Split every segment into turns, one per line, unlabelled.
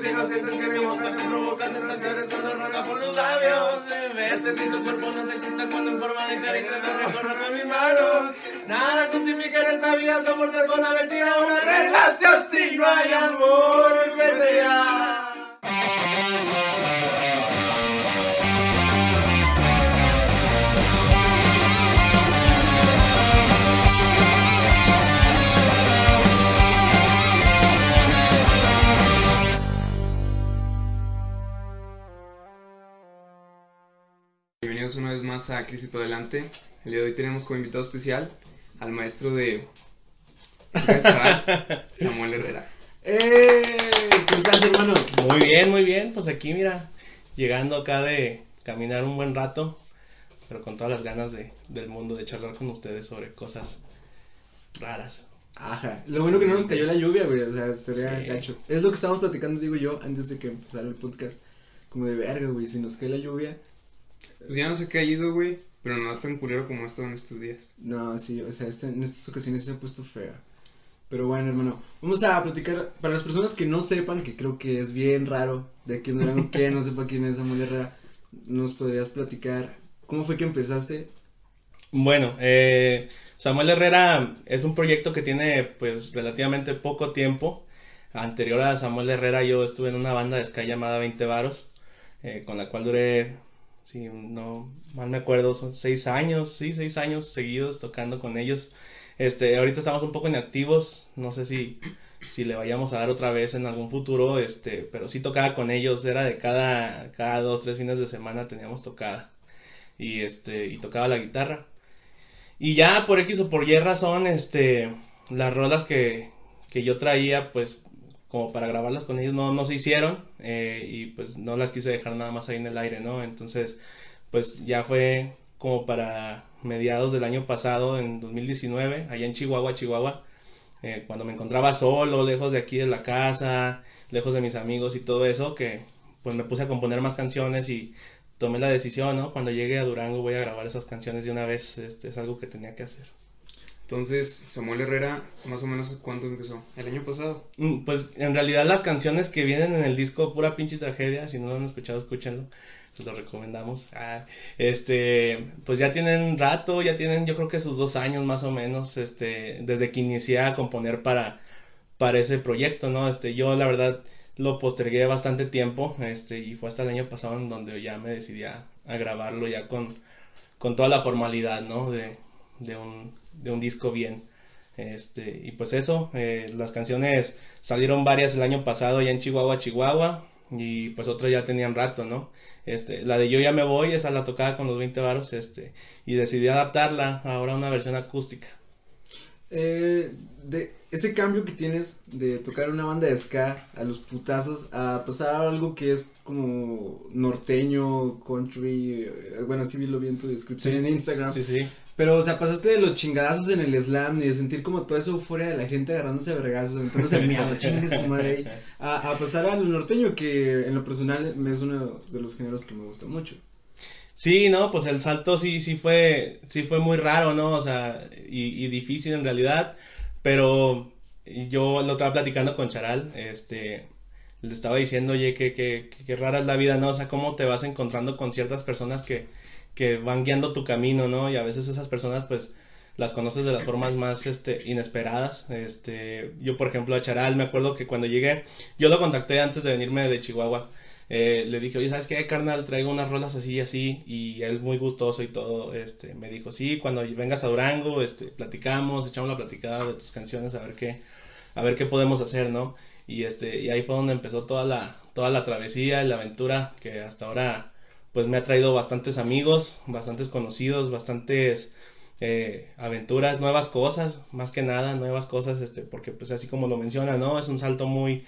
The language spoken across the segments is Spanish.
Si no sientes que mi boca te provoca sensaciones cuando rola por los labios. Vete si los cuerpos no se excitan cuando en forma de caricia te recorren mis manos. Nada justifica en esta vida soportar con la mentira una relación si no hay amor. Vete ya.
Bienvenidos una vez más a Crisis por Adelante. El día de hoy tenemos como invitado especial al maestro de Samuel Herrera.
¡Eh! ¿Cómo estás, hermano?
Muy bien, muy bien. Pues aquí, mira, llegando acá de caminar un buen rato, pero con todas las ganas de, del mundo de charlar con ustedes sobre cosas raras.
Ajá. Lo bueno que no nos cayó la lluvia, güey. O sea, estaría
Sí.
gacho. Es lo que estábamos platicando, digo yo, antes de que empezara el podcast. Como de verga, güey. Si nos cae la lluvia.
Pues ya no sé qué ha ido, güey, pero no tan culero como ha estado en estos días.
No, sí, o sea, este- en estas ocasiones se ha puesto fea. Pero bueno, hermano, vamos a platicar. Para las personas que no sepan, que creo que es bien raro, de aquí en Durango, que no sepa quién es Samuel Herrera, ¿nos podrías platicar cómo fue que empezaste?
Bueno, eh, Samuel Herrera es un proyecto que tiene pues relativamente poco tiempo. Anterior a Samuel Herrera yo estuve en una banda de ska llamada 20 Varos, eh, con la cual duré, si no mal me acuerdo, son seis años, sí, seis años seguidos tocando con ellos. Este, ahorita estamos un poco inactivos, no sé si, si le vayamos a dar otra vez en algún futuro, este, pero sí tocaba con ellos, era de cada, cada dos, tres fines de semana teníamos tocada. Y este, y tocaba la guitarra. Y ya por X o por Y razón, este, las rolas que, que yo traía, pues, como para grabarlas con ellos no, no se hicieron, eh, y pues no las quise dejar nada más ahí en el aire, ¿no? Entonces, pues ya fue como para mediados del año pasado, en 2019, allá en Chihuahua, Chihuahua, eh, cuando me encontraba solo, lejos de aquí de la casa, lejos de mis amigos y todo eso, que pues me puse a componer más canciones y tomé la decisión, ¿no? Cuando llegue a Durango voy a grabar esas canciones de una vez, este, es algo que tenía que hacer.
Entonces, Samuel Herrera, más o menos, ¿cuánto empezó? ¿El año pasado?
Mm, Pues en realidad las canciones que vienen en el disco Pura Pinche Tragedia, si no lo han escuchado, escúchenlo, se lo recomendamos. Ah, este, pues ya tienen rato, ya tienen yo creo que sus dos años más o menos, este, desde que inicié a componer para, para ese proyecto, ¿no? Este, yo la verdad lo postergué bastante tiempo, este, y fue hasta el año pasado en donde ya me decidí a, a grabarlo ya con, con toda la formalidad, ¿no? De, de un, de un disco bien. Este, y pues eso, eh, las canciones salieron varias el año pasado ya en Chihuahua, Chihuahua, y pues otras ya tenían rato, ¿no? Este, la de Yo ya me voy, esa la tocaba con los 20 varos, este, y decidí adaptarla ahora a una versión acústica.
Eh, de ese cambio que tienes de tocar una banda de ska a los putazos a pasar a algo que es como norteño, country, eh, bueno, así vi lo vi en tu descripción en Instagram.
Sí, sí.
Pero, o sea, pasaste de los chingadazos en el slam y de sentir como toda esa euforia de la gente agarrándose a vergazos, a miado, chingue su madre ahí, a, a pasar a lo norteño, que en lo personal es uno de los géneros que me gusta mucho.
Sí, no, pues el salto sí, sí fue, sí fue muy raro, ¿no? O sea, y, y difícil en realidad, pero yo lo estaba platicando con Charal, este, le estaba diciendo, oye, que, que, que, que rara es la vida, ¿no? O sea, cómo te vas encontrando con ciertas personas que, que van guiando tu camino, ¿no? Y a veces esas personas, pues, las conoces de las formas más, este, inesperadas, este, yo, por ejemplo, a Charal, me acuerdo que cuando llegué, yo lo contacté antes de venirme de Chihuahua, eh, le dije, oye, ¿sabes qué, carnal? Traigo unas rolas así y así, y él muy gustoso y todo, este, me dijo, sí, cuando vengas a Durango, este, platicamos, echamos la platicada de tus canciones, a ver qué, a ver qué podemos hacer, ¿no? Y este, y ahí fue donde empezó toda la, toda la travesía y la aventura que hasta ahora, pues me ha traído bastantes amigos, bastantes conocidos, bastantes eh, aventuras, nuevas cosas, más que nada, nuevas cosas, este, porque pues así como lo menciona, ¿no? Es un salto muy,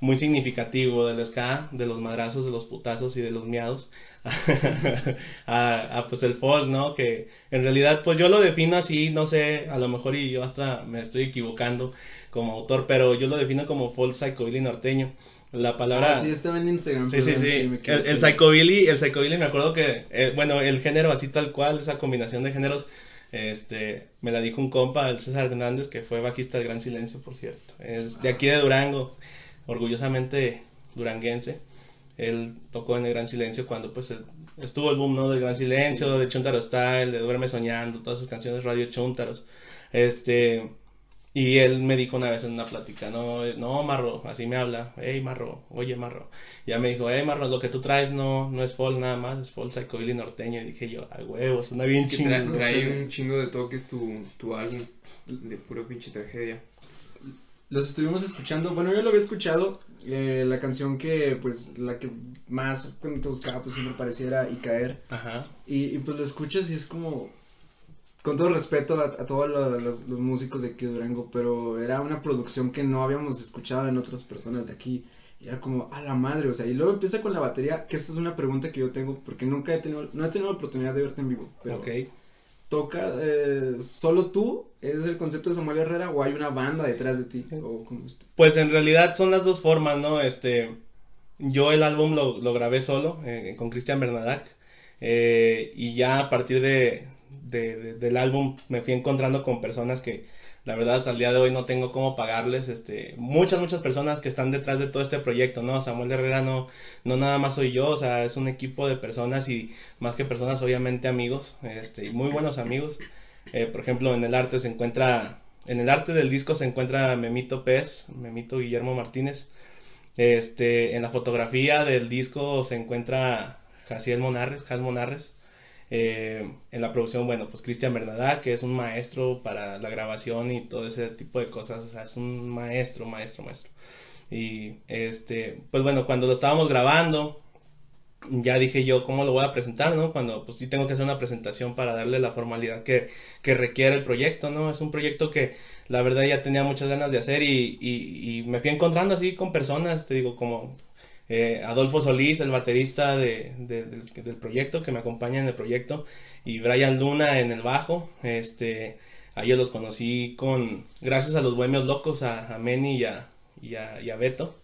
muy significativo del ska, de los madrazos, de los putazos y de los miados, a, a, pues el folk, ¿no? Que en realidad pues yo lo defino así, no sé, a lo mejor y yo hasta me estoy equivocando como autor, pero yo lo defino como folk psychobilly norteño. La palabra...
Ah, sí, estaba en Instagram.
Sí, sí, sí. el, el psychobilly, el psychobilly me acuerdo que, eh, bueno, el género así tal cual, esa combinación de géneros, este, me la dijo un compa, el César Hernández, que fue bajista del Gran Silencio, por cierto. Es de aquí de Durango, orgullosamente duranguense. Él tocó en el Gran Silencio cuando pues estuvo el boom, ¿no? Del Gran Silencio, de Chuntaro Style, de Duerme Soñando, todas esas canciones Radio Chuntaros. Este, y él me dijo una vez en una plática, no, eh, no, Marro, así me habla, hey Marro, oye Marro. Ya me dijo, hey Marro, lo que tú traes no, no es folk nada más, es folk psychobilly norteño. Y dije yo, a huevo, suena bien
Es que tra-
chingón.
trae un chingo de toques tu, tu álbum de puro pinche tragedia.
Los estuvimos escuchando, bueno, yo lo había escuchado, eh, la canción que, pues, la que más cuando te buscaba, pues, siempre pareciera y caer,
Ajá.
y, y, pues, lo escuchas y es como, con todo respeto a, a todos lo- los, los músicos de aquí de Durango, pero era una producción que no habíamos escuchado en otras personas de aquí, y era como, a la madre, o sea, y luego empieza con la batería, que esta es una pregunta que yo tengo, porque nunca he tenido, no he tenido la oportunidad de verte en vivo, pero
Ok.
toca, eh, solo tú, es el concepto de Samuel Herrera, o hay una banda detrás de ti, o cómo está.
Pues en realidad son las dos formas, ¿no? Este, yo el álbum lo, lo grabé solo eh, con Cristian Bernadac eh, y ya a partir de, de- de- del álbum me fui encontrando con personas que la verdad hasta el día de hoy no tengo cómo pagarles, este, muchas, muchas personas que están detrás de todo este proyecto, ¿no? Samuel Herrera no, no nada más soy yo, o sea, es un equipo de personas y más que personas, obviamente amigos, este, y muy buenos amigos. Eh, por ejemplo, en el arte se encuentra, en el arte del disco se encuentra Memito Pez, Memito Guillermo Martínez. Este, en la fotografía del disco se encuentra Jaciel Monarres, Jas Monarres. Eh, en la producción, bueno, pues Cristian Bernadá, que es un maestro para la grabación y todo ese tipo de cosas, o sea, es un maestro, maestro, maestro. Y este, pues bueno, cuando lo estábamos grabando, ya dije yo cómo lo voy a presentar, ¿no? Cuando pues sí tengo que hacer una presentación para darle la formalidad que, que requiere el proyecto, ¿no? Es un proyecto que la verdad ya tenía muchas ganas de hacer y, y, y me fui encontrando así con personas, te digo, como eh, Adolfo Solís, el baterista de, de- del, del proyecto, que me acompaña en el proyecto, y Brian Luna en el bajo, este, a ellos los conocí con, gracias a los Bohemios Locos, a, a Meni y a, y a, y a Beto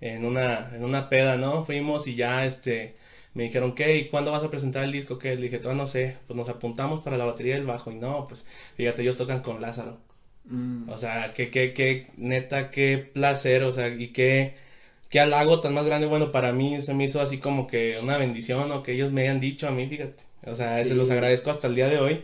en una, en una peda, ¿no? Fuimos y ya, este, me dijeron, ¿qué? ¿Y cuándo vas a presentar el disco? ¿Qué? Le dije, todavía no sé, pues nos apuntamos para la batería del bajo y no, pues, fíjate, ellos tocan con Lázaro.
Mm.
O sea, qué, qué, qué, neta, qué placer, o sea, y qué, qué halago tan más grande, bueno, para mí se me hizo así como que una bendición, o que ellos me hayan dicho a mí, fíjate. O sea,
Sí.
se los agradezco hasta el día de hoy.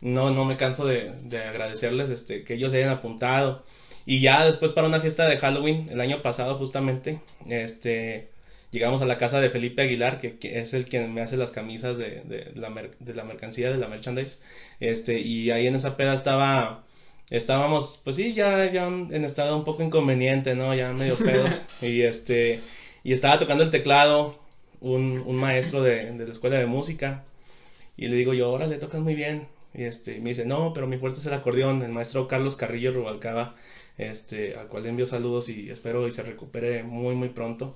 No, no me canso de, de agradecerles, este, que ellos se hayan apuntado. Y ya después para una fiesta de Halloween, el año pasado justamente, este, llegamos a la casa de Felipe Aguilar, que, que es el quien me hace las camisas de, de la, mer- de la mercancía, de la merchandise. Este, y ahí en esa peda estaba, estábamos, pues sí, ya, ya en estado un poco inconveniente, ¿no? Ya medio pedos. y este, y estaba tocando el teclado un, un maestro de, de la escuela de música. Y le digo yo, órale, tocas muy bien. Y este, y me dice, no, pero mi fuerte es el acordeón. El maestro Carlos Carrillo Rubalcaba, este, al cual le envío saludos y espero y se recupere muy, muy pronto.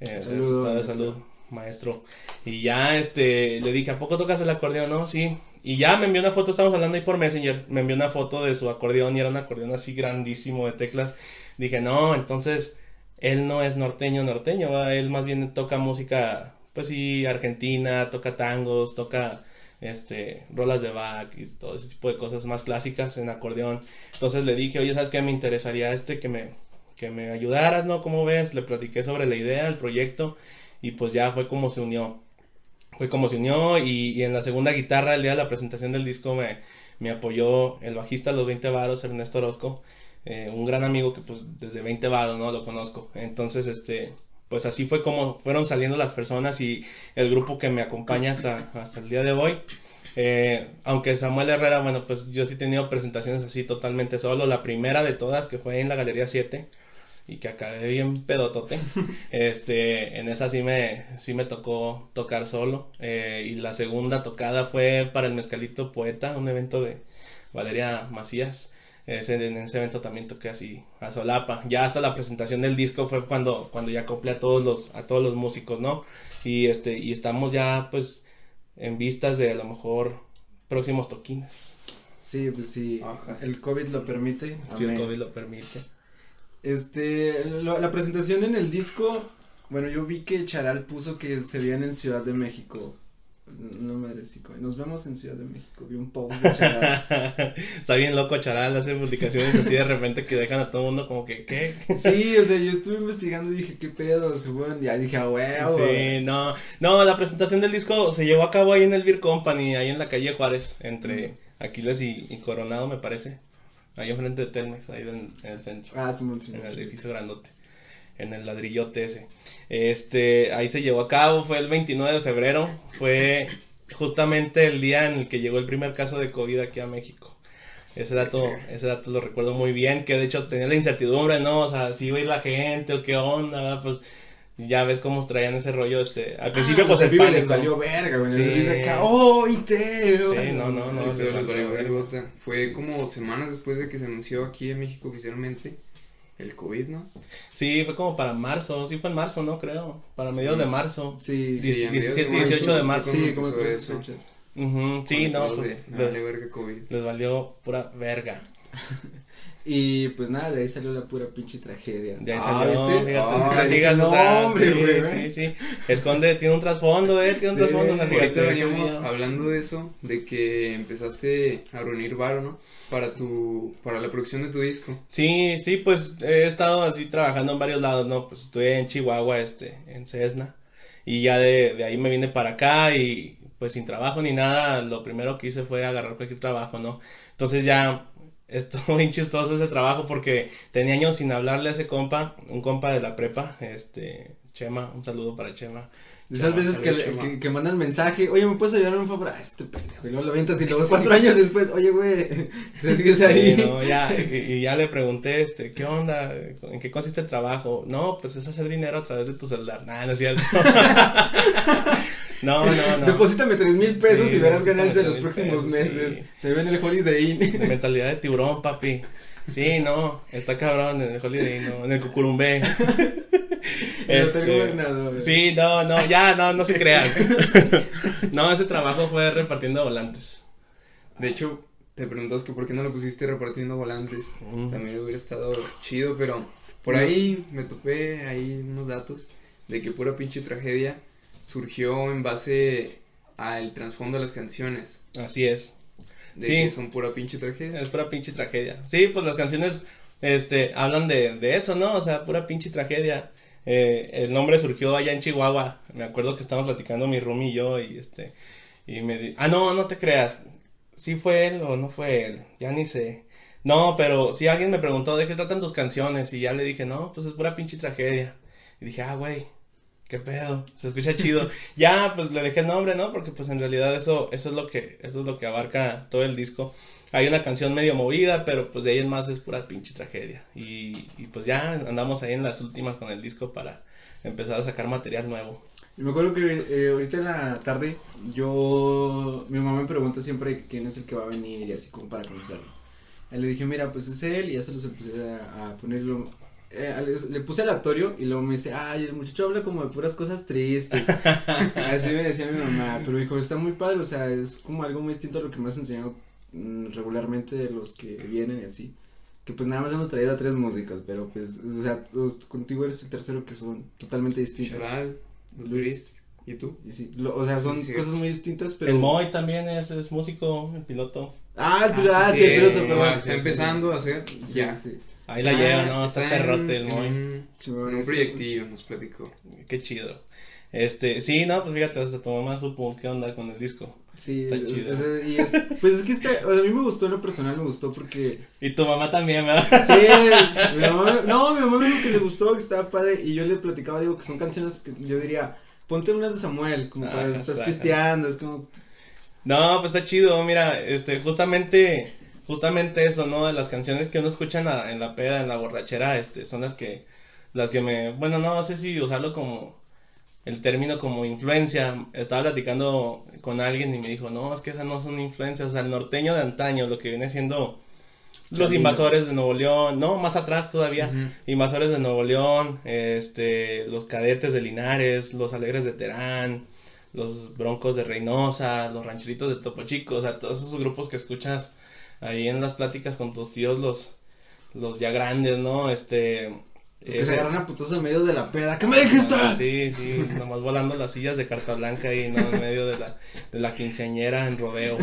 Eh,
Saludos,
estado de salud, maestro. Y ya, este, le dije, ¿a poco tocas el acordeón? No, sí. Y ya me envió una foto, estamos hablando ahí por Messenger, me envió una foto de su acordeón y era un acordeón así grandísimo de teclas. Dije, no, entonces él no es norteño, norteño, ¿va? él más bien toca música, pues sí, argentina, toca tangos, toca este rolas de Bach y todo ese tipo de cosas más clásicas en acordeón. Entonces le dije, oye, ¿sabes qué? Me interesaría este que me, que me ayudaras, ¿no? ¿Cómo ves? Le platiqué sobre la idea, el proyecto, y pues ya fue como se unió. Fue como se unió y, y en la segunda guitarra, el día de la presentación del disco, me, me apoyó el bajista los 20 varos, Ernesto Orozco, eh, un gran amigo que pues desde 20 varos, ¿no? Lo conozco. Entonces, este, pues así fue como fueron saliendo las personas y el grupo que me acompaña hasta, hasta el día de hoy. Eh, aunque Samuel Herrera, bueno, pues yo sí he tenido presentaciones así totalmente solo. La primera de todas, que fue en la Galería 7, y que acabé bien pedotote. este, en esa sí me, sí me tocó tocar solo. Eh, y la segunda tocada fue para el Mezcalito Poeta, un evento de Valeria Macías. Ese, en ese evento también toqué así a solapa. Ya hasta la presentación del disco fue cuando, cuando ya acoplé a todos los, a todos los músicos, ¿no? Y este, y estamos ya pues en vistas de a lo mejor próximos toquines.
Sí, pues sí,
Ajá.
el COVID lo permite.
Si el
amén.
COVID lo permite.
Este, lo- la presentación en el disco, bueno, yo vi que Charal puso que se veían en Ciudad de México. No madre sí, nos vemos en Ciudad de México. Vi un post de Charal.
Está bien loco Charal, hace publicaciones así de repente que dejan a todo el mundo como que, ¿qué?
sí, o sea, yo estuve investigando y dije, ¿qué pedo? Según, ya dije, a huevo.
Sí, no, no, la presentación del disco se llevó a cabo ahí en el Beer Company, ahí en la calle Juárez, entre Aquiles y, y Coronado, me parece. Ahí enfrente de Telmex, ahí en, en el centro,
Ah, Simón, Simón.
en el edificio grandote, en el ladrillote ese. Este, ahí se llevó a cabo, fue el 29 de febrero, fue justamente el día en el que llegó el primer caso de COVID aquí a México. Ese dato, ese dato lo recuerdo muy bien, que de hecho tenía la incertidumbre, ¿no? O sea, si iba a ir la gente o qué onda, ¿verdad? pues ya ves cómo traían ese rollo, este, al principio
Ah,
pues el pánico.
les valió verga, güey.
Sí.
el Vive acá, ¡oh, y te!
Sí, no, no, no, les
valió
valió
vergota. Fue como semanas después de que se anunció aquí en México oficialmente el COVID, ¿no?
Sí, fue como para marzo, sí fue en marzo, ¿no? Creo, para mediados de marzo.
Sí,
Sí,
sí,
a mediados
17,
de marzo
18 de marzo.
sí, como
eso.
fechas.
Ujú, sí, no, pues
de, "Me
les,
vale verga COVID.
les valió pura verga.
Y pues nada, de ahí salió la pura pinche tragedia.
De ahí
Ah,
salió,
¿viste?
fíjate,
Ah,
si platicas,
no,
o sea,
hombre,
sí,
güey.
sí, sí, esconde, tiene un trasfondo, eh, tiene un
Sí,
trasfondo, o sea, fíjate,
veníamos hablando de eso, de que empezaste a reunir varo, ¿no? Para tu, para la producción de tu disco.
Sí, sí, pues he estado así trabajando en varios lados, ¿no? Pues estuve en Chihuahua, este, en Cessna, y ya de, de ahí me vine para acá y pues sin trabajo ni nada, lo primero que hice fue agarrar cualquier trabajo, ¿no? Entonces ya estuvo bien chistoso ese trabajo porque tenía años sin hablarle a ese compa, un compa de la prepa, este, Chema, un saludo para Chema.
De esas
Chema,
veces que, le- que, que mandan mensaje, oye, ¿me puedes ayudar en un favor? Ah, este pendejo, y luego lo avientas y luego cuatro años después, oye, güey, ¿se sigues ahí?
Sí, no, ya, y, y ya le pregunté, este, ¿qué onda? ¿En qué consiste el trabajo? No, pues es hacer dinero a través de tu celular. Nah, no es cierto. no, no, no.
Deposítame tres mil pesos
Sí,
y verás ganancia en
3,000
los próximos
pesos,
meses.
sí.
Te ven el Holiday Inn.
De mentalidad de tiburón, papi. Sí, no, está cabrón en el Holiday, no, en el Cucurumbé.
Gobernador.
Sí, no, no, ya, no, no se crean. no, ese trabajo fue repartiendo volantes.
De hecho, te preguntas que por qué no lo pusiste repartiendo volantes.
Mm.
También hubiera estado chido, pero por ahí me topé ahí unos datos de que pura pinche tragedia surgió en base al trasfondo de las canciones.
Así es.
De
Sí.
que son pura pinche tragedia.
Es pura pinche tragedia. Sí, pues las canciones este, hablan de, de eso, ¿no? O sea, pura pinche tragedia. Eh, el nombre surgió allá en Chihuahua. Me acuerdo que estábamos platicando mi roomie y yo y este... Y me di... Ah, no, no te creas. ¿Sí fue él o no fue él? Ya ni sé. No, pero sí alguien me preguntó de qué tratan tus canciones y ya le dije, no, pues es pura pinche tragedia. Y dije, ah, güey, qué pedo, se escucha chido. ya, pues le dejé el nombre, ¿no? Porque pues en realidad eso, eso es lo que, eso es lo que abarca todo el disco. Hay una canción medio movida, pero pues de ahí en más es pura pinche tragedia. Y, y pues ya andamos ahí en las últimas con el disco para empezar a sacar material nuevo.
Y me acuerdo que eh, ahorita en la tarde, yo. Mi mamá me pregunta siempre quién es el que va a venir y así como para conocerlo. Y le dije, mira, pues es él, y ya se los empecé a, a ponerlo. Eh, le, le puse aleatorio y luego me dice, ay, el muchacho habla como de puras cosas tristes. así me decía mi mamá, pero dijo, está muy padre, o sea, es como algo muy distinto a lo que me has enseñado mm, regularmente de los que vienen y así. Que pues nada más hemos traído a tres músicos, pero pues, o sea, los- contigo eres el tercero que son totalmente distintos.
Charal, los Luis, ¿y tú?
Y sí, lo- o sea, son
Sí, sí.
cosas muy distintas, pero...
El Moy también es, es músico, el piloto.
Ah, el piloto, ah, sí, el piloto, perdón.
está
Sí,
empezando a hacer
sí,
ya.
sí.
Ahí la lleva, ¿no? Está,
en-
perrote el Moy.
en- un proyectillo nos platicó.
Qué chido. Este, sí, no, pues fíjate, hasta tu mamá supo qué onda con el disco.
Sí,
Está chido.
o sea, y es, pues es que está, o sea, a mí me gustó, en lo personal me gustó porque,
Y tu mamá también, ¿verdad?
sí, mi mamá, no, mi mamá me dijo que le gustó, que estaba padre, y yo le platicaba, digo, que son canciones que yo diría, ponte unas de Samuel, como para,
Ajá,
estás pisteando, es como,
No, pues está chido, mira, este, justamente justamente eso, ¿no? De las canciones que uno escucha en la, en la peda, en la borrachera, este, son las que, las que me, bueno, no sé si usarlo como el término como influencia. Estaba platicando con alguien y me dijo, no, es que esas no son influencias, o sea, el norteño de antaño, lo que viene siendo los invasores de Nuevo León, no, más atrás todavía, invasores de Nuevo León, este, los cadetes de Linares, los alegres de Terán, los broncos de Reynosa, los rancheritos de Topo Chico, o sea, todos esos grupos que escuchas ahí en las pláticas con tus tíos, los, los ya grandes, ¿no? Este,
es que se agarran a putos en medio de la peda. ¿Qué me dijiste?
Sí, sí, nomás volando las sillas de carta blanca ahí, ¿no? En medio de la, de la quinceañera en rodeo.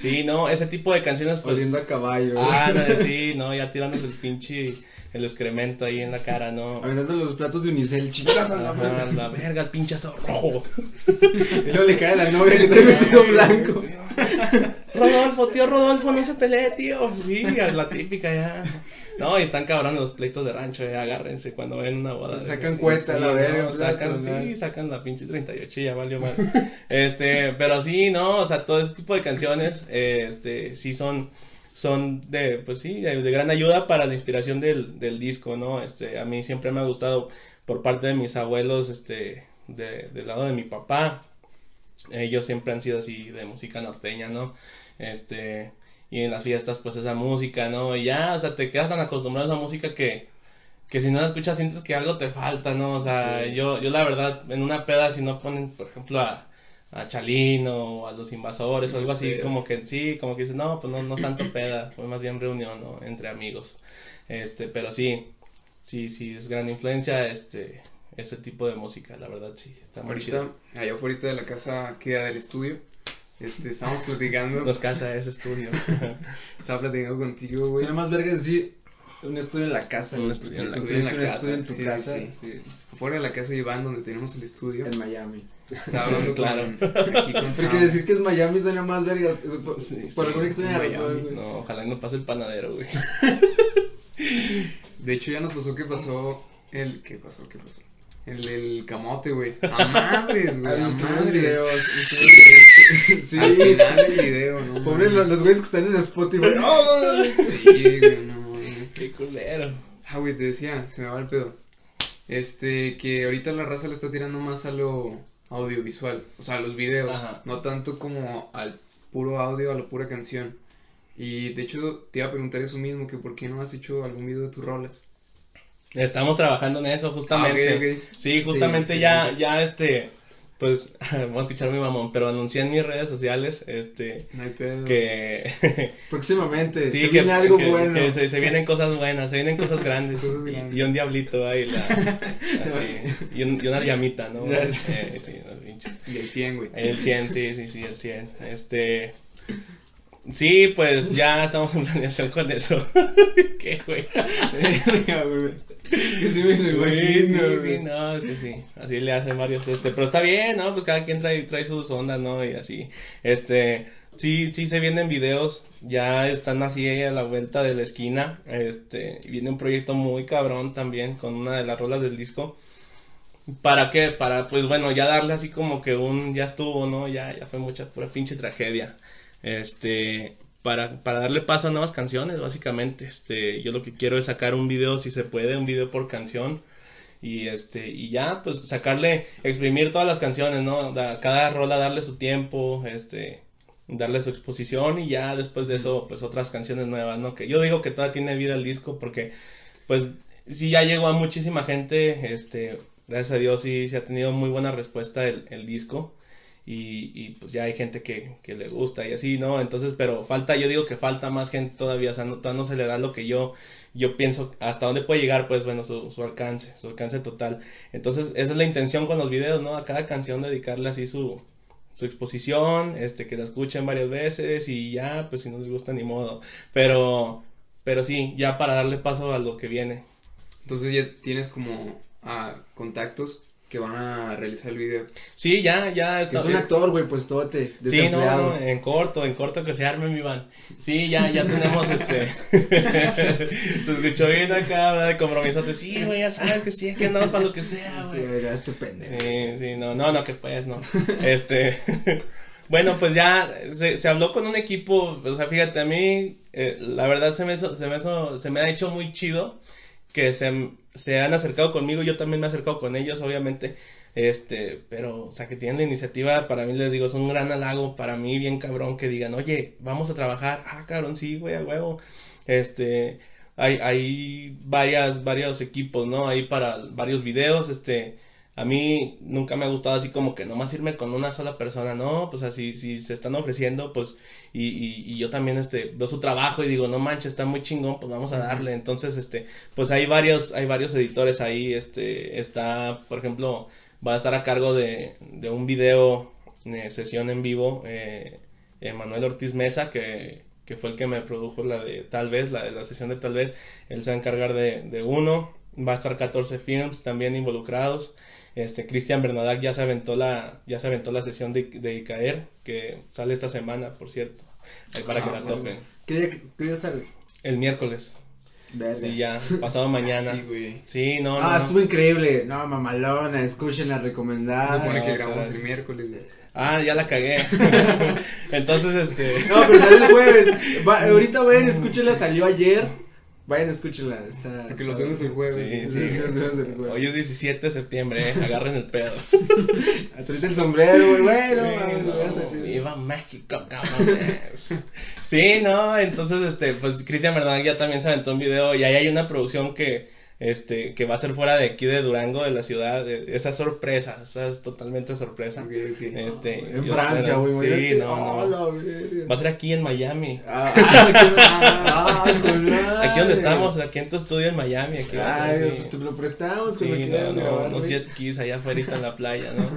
Sí, no, ese tipo de canciones pues...
Oliendo a caballo.
Ah, no, sí, no, ya tirándose el pinche, el excremento ahí en la cara, ¿no?
Aventando los platos de unicel, chingada la
verga. la verga, el pinche asado rojo.
y luego le cae la novia que trae vestido blanco.
Rodolfo, tío Rodolfo, no se pelee, tío. Sí, la típica ya. No, y están cabrones los pleitos de rancho, eh, agárrense cuando ven una boda.
Sacan cuenta, la verga.
sacan, sí, sacan la pinche 38 y ya valió mal. este, pero sí, no, o sea, todo este tipo de canciones, eh, este, sí son, son de, pues sí, de, gran ayuda para la inspiración del, del disco, ¿no? Este, a mí siempre me ha gustado por parte de mis abuelos, este, de, del lado de mi papá, ellos siempre han sido así de música norteña, ¿no? Este, y en las fiestas pues esa música, ¿no? Y ya, o sea, te quedas tan acostumbrado a esa música que, que si no la escuchas sientes que algo te falta, ¿no? O sea, yo, yo la verdad, en una peda si no ponen, por ejemplo, a, a Chalino o a los invasores o algo así, como que sí, como que dices, no, pues no, no tanto peda, fue más bien reunión, ¿no? Entre amigos. Este, pero sí, sí, sí, es gran influencia, este, ese tipo de música, la verdad, sí.
Está Ahorita, allá afuera de la casa queda del estudio, este, estábamos platicando.
Nos casa ese estudio.
Estaba platicando contigo, güey.
Suena más verga decir un estudio en la casa.
Un estudio en la,
estudio en, la casa. Estudio en tu
sí,
casa.
Sí, Fuera de la casa de Iván, donde tenemos el estudio.
En Miami.
Estaba hablando
claro.
con, aquí con
Porque decir que es Miami suena más verga. Por, por alguna extraña razón,
güey. No, ojalá no pase el panadero, güey.
De hecho, ya nos pasó que pasó el. ¿Qué pasó? ¿Qué pasó? El del camote, güey. A madres, güey. A madres.
videos.
Sí. Al final del video, ¿no?
Pobre los güeyes que están en Spotify. ¡Oh!
Sí, güey, no.
Qué culero.
Ah, güey, te decía, se me va el pedo. Este, que ahorita la raza le está tirando más a lo audiovisual. O sea, a los videos.
Ajá.
No tanto como al puro audio, a la pura canción. Y de hecho, te iba a preguntar eso mismo, que por qué no has hecho algún video de tus rolas.
Estamos trabajando en eso, justamente.
Ah, ok, ok.
Sí, justamente
Sí, sí,
ya,
sí.
ya este, pues, vamos a escuchar mi mamón, pero anuncié en mis redes sociales, este,
No hay pedo.
que,
Próximamente.
sí,
se
que,
viene algo
que-
bueno.
que se, se vienen cosas buenas, se vienen cosas grandes,
Cosas
y-
grandes.
Y, un diablito ahí, la, así, y, un- y una llamita, ¿no? Eh, sí, los pinches.
Y el 100, güey.
El 100, sí, sí, sí, el 100. Este. Sí, pues ya estamos en planeación con eso. ¿Qué, güey?
Que sí me lo
Sí, sí,
imagino,
sí, no, que sí. Así le hacen varios, este. Pero está bien, ¿no? Pues cada quien trae, trae sus ondas, ¿no? Y así. Este. Sí, sí se vienen videos. Ya están así a la vuelta de la esquina. Este. Viene un proyecto muy cabrón también con una de las rolas del disco. ¿Para qué? Para, pues bueno, ya darle así como que un, ya estuvo, ¿no? Ya, ya fue mucha pura pinche tragedia. Este, para, para darle paso a nuevas canciones, básicamente. Este, yo lo que quiero es sacar un video, si se puede, un video por canción. Y este, y ya, pues sacarle, exprimir todas las canciones, ¿no? Da- cada rola darle su tiempo, este, darle su exposición y ya después de eso, pues otras canciones nuevas, ¿no? Que yo digo que todavía tiene vida el disco porque, pues, sí ya llegó a muchísima gente, este, gracias a Dios sí, sí ha tenido muy buena respuesta el, el disco y, pues ya hay gente que, le gusta y así, ¿no? Entonces, pero falta, yo digo que falta más gente todavía, o sea, no, se le da lo que yo, yo pienso, hasta dónde puede llegar, pues bueno, su, su alcance, su alcance total. Entonces, esa es la intención con los videos, ¿no? A cada canción dedicarle así su, su exposición, este, que la escuchen varias veces y ya, pues si no les gusta ni modo. Pero, pero sí, ya para darle paso a lo que viene.
Entonces ya tienes como ah, contactos que van a realizar el video.
Sí, ya, ya está.
es un actor, güey, pues tote.
Sí, no, en corto, en corto que se arme mi van. Sí, ya, ya tenemos este. Te escuchó bien acá, ¿verdad? De compromisote. Sí, güey, ya sabes que sí, que andamos para lo que sea,
Sí,
güey.
ya este pendejo.
Sí, sí, no, no, no, que pues, no. Este. Bueno, pues ya se, se habló con un equipo, o sea, fíjate, a mí eh, la verdad se me, hizo- se, me hizo- se me ha hecho muy chido que se, se han acercado conmigo, yo también me he acercado con ellos, obviamente, este, pero, o sea, que tienen la iniciativa, para mí les digo, es un gran halago, para mí bien cabrón que digan, oye, vamos a trabajar, ah, cabrón, sí, güey, a huevo, este, hay, hay varias, varios equipos, ¿no? Hay para varios videos, este, a mí nunca me ha gustado así como que nomás irme con una sola persona, ¿no? Pues así, si se están ofreciendo, pues, y, y, y yo también, este, veo su trabajo y digo, no manches, está muy chingón, pues vamos a darle. Entonces, este, pues hay varios, hay varios editores ahí, este, está, por ejemplo, va a estar a cargo de, de un video, eh, sesión en vivo, eh, eh, Manuel Ortiz Mesa, que, que fue el que me produjo la de Tal vez, la de la sesión de Tal vez, él se va a encargar de, de uno, va a estar 14 films también involucrados, este, Cristian Bernadac ya se aventó la, ya se aventó la sesión de, de Icaer, que sale esta semana, por cierto, ahí para que la topen,
¿Qué día, qué día sale?
el miércoles, y ya, pasado mañana,
Sí, güey.
sí, no, no,
Ah,
no.
estuvo increíble. No, mamalona, escuchen la
Se
recomendada.
supone que grabamos el miércoles, güey.
ah, ya la cagué, entonces, este,
No, pero salió el jueves. Va- ahorita vayan, escúchenla, salió ayer. Vayan, escúchenla. Está,
Que lo
está-
subimos el jueves.
Sí,
Sí,
sí.
sí, lo subimos el jueves.
Hoy es 17 de septiembre, eh, agarren el pedo.
Atrás el sombrero, güey. Bueno,
Sí, no, viva México, cabrones. Sí, no, entonces, este, pues Cristian Bernal ya también se aventó un video y ahí hay una producción que, este, que va a ser fuera de aquí de Durango, de la ciudad, de- esa es sorpresa, o sea, es totalmente sorpresa.
Ok, ok.
Este,
En
yo
Francia, güey.
Sí,
imagínate.
no,
Oh,
no.
verga.
Va a ser aquí en Miami.
Ah, ah, ah.
Aquí donde estamos, aquí en tu estudio en Miami, aquí
Ay,
ser,
pues
sí.
te lo prestamos
Sí,
cuando
no, no,
grabar,
unos jet skis allá afuera en la playa, ¿no?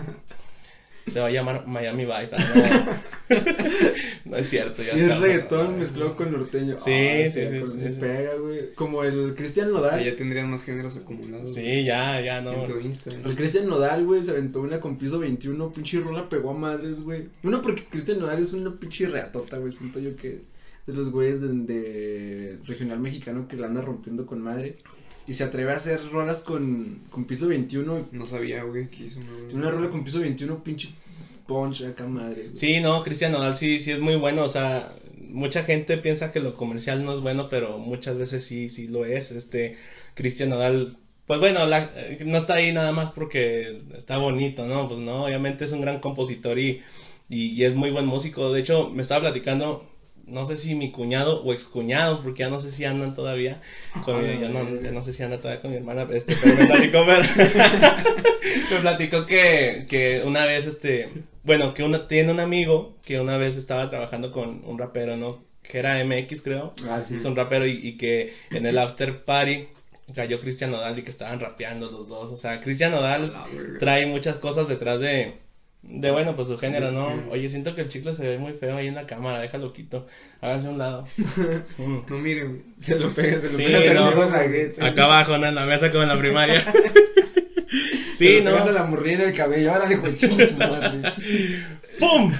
Se va a llamar Miami Vibe. No, es cierto, ya
Y
está.
es reggaetón mezclado con norteño.
Sí, sí, sí, sí,
pega, güey. Como el Cristian Nodal.
Ahí ya tendrían más géneros acumulados.
Sí, ya, ya, no.
En tu Instagram.
El Cristian Nodal, güey, se aventó una con piso 21, pinche rola pegó a madres, güey. Uno porque Cristian Nodal es una pinche reatota, güey, siento yo que de los güeyes de, de regional mexicano que la anda rompiendo con madre. Y se atreve a hacer rolas con, con piso 21.
No sabía, güey, que hizo una...
Una rola con piso 21, pinche punch acá madre.
Sí, no, Cristian Nodal sí, sí es muy bueno, o sea, mucha gente piensa que lo comercial no es bueno, pero muchas veces sí, sí lo es, este, Cristian Nodal, pues bueno, la- no está ahí nada más porque está bonito, ¿no? Pues no, obviamente es un gran compositor y, y, y es muy buen músico, de hecho, me estaba platicando, no sé si mi cuñado o excuñado, porque ya no sé si andan todavía, con mi- ya, no, ya no sé si anda todavía con mi hermana, este, pero me platicó, me platicó que, que una vez, este, bueno, que una, tiene un amigo que una vez estaba trabajando con un rapero, ¿no? Que era MX, creo.
Ah, sí.
Es un rapero y, y que en el after party cayó Cristian Nodal y que estaban rapeando los dos. O sea, Cristian Nodal trae muchas cosas detrás de, de bueno, pues su género,
De su
¿no?
género.
Oye, siento que el chicle se ve muy feo ahí en la cámara, déjalo quito. Háganse a un lado. Mm.
No miren.
Se lo pega, se lo
Sí,
pega, se
no.
lo pega en la gueta.
Acá abajo, ¿no? En la mesa como en la primaria.
Se
sí,
lo
¿no?
pegas a la morrilla en el cabello, güey, chingue su madre.
¡Pum!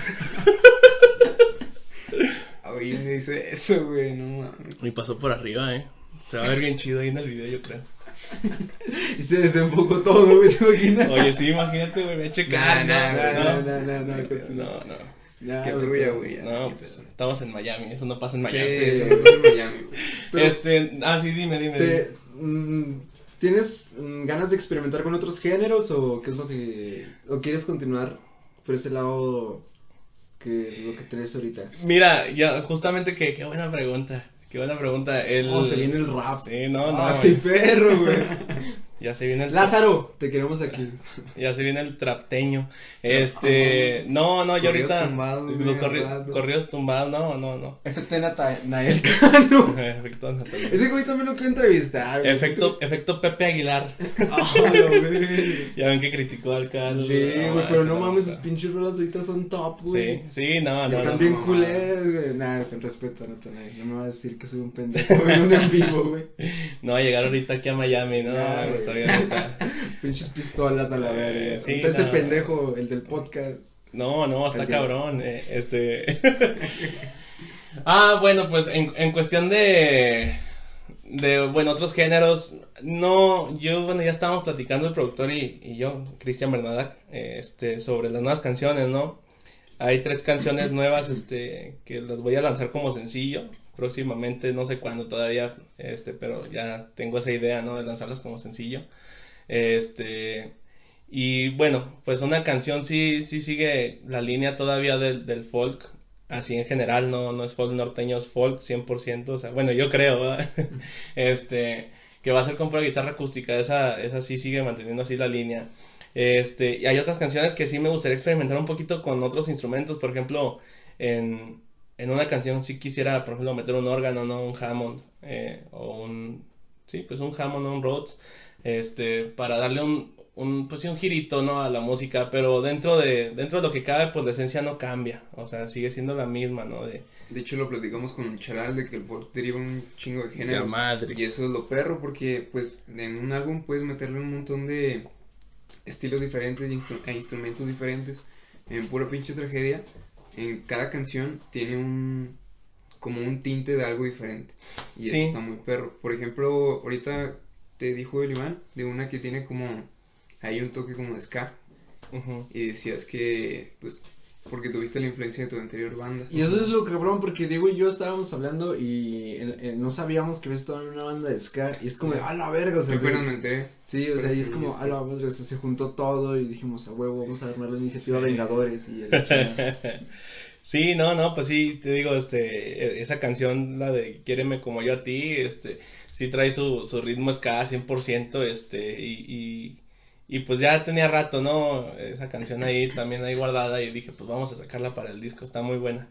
Ver, me dice eso, güey, no mames.
Y pasó por arriba, ¿eh? Se va a ver bien chido ahí en el video, yo creo.
Y se desenfocó todo, güey, ¿te imaginas?
Oye, sí, imagínate, güey, checar.
Nah, nah,
No,
no,
no, no, no,
no, no.
Ya,
Qué brulla, güey.
No, pues estamos en Miami, eso no pasa en
Sí,
Miami.
eso no pasa en Miami,
Este, ah, sí, dime, dime.
mm, ¿Tienes mm, ganas de experimentar con otros géneros o qué es lo que... o quieres continuar por ese lado que lo que tenés ahorita?
Mira, ya, justamente que, qué buena pregunta. Qué buena pregunta. El...
Oh, se viene el rap.
Sí, no, no.
Ah, estoy perro, güey.
Ya se viene el
Lázaro, te queremos aquí.
Ya se viene el trapteño. Este, no, no, yo
Corridos
ahorita
tumbados,
los corri- corridos tumbados, no, no, no.
Efecto Nata- Nael Cano.
Efecto.
Ese güey también lo quiero entrevistar. güey.
efecto, efecto Pepe Aguilar.
Güey.
Ya ven que criticó al Carlos.
Sí, güey, pero no mames, sus
Sí,
pinches rolas ahorita son top, güey.
sí, no, no.
Están
no.
bien
no,
culeras, güey. Nada, con respeto Natanael. No me va a decir que soy un pendejo en un en vivo, güey.
No llegar ahorita aquí a Miami, no.
Güey. Pinches pistolas a la
Eh,
verga.
sí,
Entonces
no.
pendejo, el del podcast.
No, no, está cabrón. eh, este. ah, bueno, pues en, en cuestión de. De, bueno, otros géneros. No, yo, bueno, ya estábamos platicando el productor y, y yo, Cristian Bernadac, eh, este, sobre las nuevas canciones, ¿no? hay tres canciones nuevas, este, que las voy a lanzar como sencillo próximamente, no sé cuándo todavía, este, pero ya tengo esa idea, ¿no? De lanzarlas como sencillo. Este, y bueno, pues una canción sí, sí sigue la línea todavía del, del folk, así en general, no, no es folk norteño, es folk 100%, o sea, bueno, yo creo, ¿verdad? este, que va a ser con pura guitarra acústica, esa, esa sí sigue manteniendo así la línea. Este, y hay otras canciones que sí me gustaría experimentar un poquito con otros instrumentos, por ejemplo, en, en una canción sí quisiera, por ejemplo, meter un órgano, ¿no? Un Hammond, eh, o un, sí, pues un Hammond o un Rhodes, este, para darle un, un, pues sí, un girito, ¿no? A la música, pero dentro de, dentro de lo que cabe, pues la esencia no cambia, o sea, sigue siendo la misma, ¿no? De,
De hecho, lo platicamos con Charal de que el folk deriva un chingo de géneros.
La madre.
Y eso es lo perro, porque pues en un álbum puedes meterle un montón de estilos diferentes e, instru- e instrumentos diferentes. En pura pinche tragedia, en cada canción tiene un como un tinte de algo diferente. Y
Sí.
eso está muy perro. Por ejemplo, ahorita te dijo el Iván de una que tiene como hay un toque como de ska
ujú.
y decías que pues porque tuviste la influencia de tu anterior banda.
Y eso es lo cabrón, porque Diego y yo estábamos hablando y eh, no sabíamos que había estado en una banda de ska. Y es como, a la verga, o sea,
Yo
se-
apenas me enteré.
Sí, o sea, y es como, a la madre, o sea, se juntó todo y dijimos, a huevo, vamos a armar la iniciativa
Sí.
Vengadores y el.
Sí, no, no, pues sí, te digo, este, e- esa canción, la de Quiéreme como yo a ti, este, sí trae su, su ritmo ska 100%, este, y, y, y pues ya tenía rato, ¿no? Esa canción ahí, también ahí guardada, y dije, pues vamos a sacarla para el disco, está muy buena,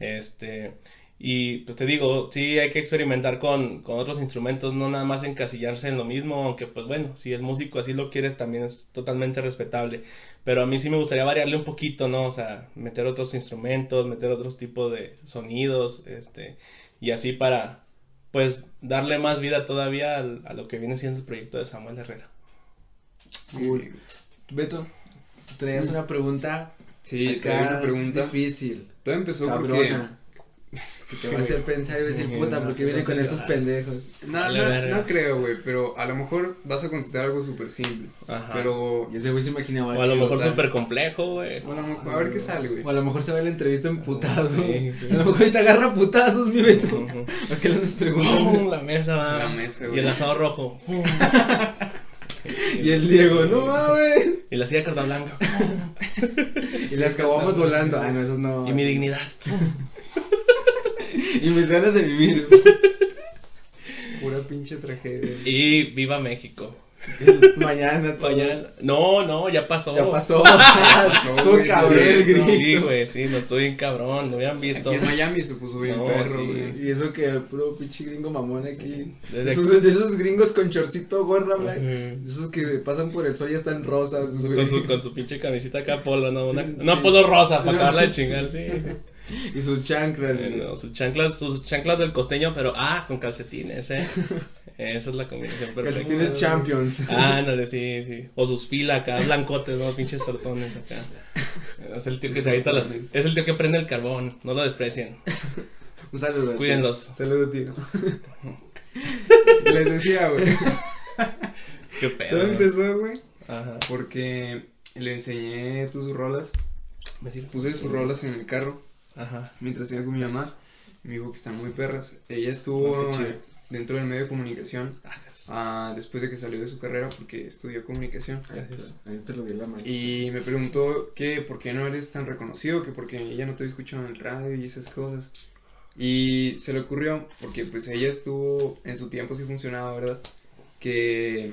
este, y pues te digo, sí hay que experimentar con, con otros instrumentos, no nada más encasillarse en lo mismo, aunque pues bueno, si el músico así lo quieres, también es totalmente respetable. Pero a mí sí me gustaría variarle un poquito, ¿no? O sea, meter otros instrumentos, meter otros tipos de sonidos, este, y así para, pues, darle más vida todavía a lo que viene siendo el proyecto de Samuel Herrera.
Cool. Beto, traías una pregunta
Sí,
acá
una pregunta.
difícil,
Todo empezó
cabrona. Que te va a hacer pensar y decir, puta,
no,
porque viene
no
con
sé
estos pendejos.
porque... No, no, no creo, güey, pero a lo mejor vas a contestar algo súper simple.
Ajá.
Pero...
Y ese güey se imaginaba.
O a lo mejor súper complejo, güey.
A lo mejor, a ver qué sale, güey.
O a lo mejor se va la entrevista emputado.
Sí, sí.
A lo mejor te agarra putazos, mi Beto. ¿A qué le andas preguntando?
La mesa va.
La mesa,
Y
güey.
el asado rojo.
Y el Diego, no mames.
Y la silla carta blanca.
Y las acabamos volando. Ah, no, esos no.
Y mi dignidad.
Y mis ganas de vivir.
Pura pinche tragedia.
Y viva México.
Mañana, todo.
Mañana. No, no, ya pasó.
Ya pasó. Tú cabrón el grito.
Sí, güey, sí, no estoy bien cabrón, lo habían visto.
Aquí en Miami se puso bien
No,
perro,
sí.
güey.
Y eso que el puro pinche gringo mamón aquí.
Desde
Esos, de esos gringos con chorcito, gorra blanca.
Ujú.
De esos que pasan por el sol y están rosas, güey.
Con su, con su pinche camisita acá polo, ¿no? Una,
Sí.
una polo rosa para acabarla de chingar, sí.
Y sus chanclas,
Eh, no, sus chanclas, sus chanclas del costeño, pero ah, con calcetines, eh. Esa es la combinación perfecta.
Calcetines champions.
Ándale, sí, sí. O sus filas acá, blancotes, ¿no? Pinches tortones acá. Es el tío que se avienta las... Es el tío que prende el carbón, no lo desprecien.
Un saludo.
Cuídenlos.
Saludo, tío. Les decía, güey.
Qué pedo.
Todo
¿no?
empezó, güey,
Ajá.
porque le enseñé tus rolas.
Me.
Puse sus rolas en el carro
Ajá.
mientras iba con mi mamá. Me dijo que están muy perras. Ella estuvo eh, dentro del medio de comunicación
Ajas.
ah, después de que salió de su carrera porque estudió comunicación.
Gracias.
Te lo la mano.
Y me preguntó que por qué no eres tan reconocido, que porque ella no te había escuchado en el radio y esas cosas. Y se le ocurrió, porque pues ella estuvo, en su tiempo sí funcionaba, ¿verdad? Que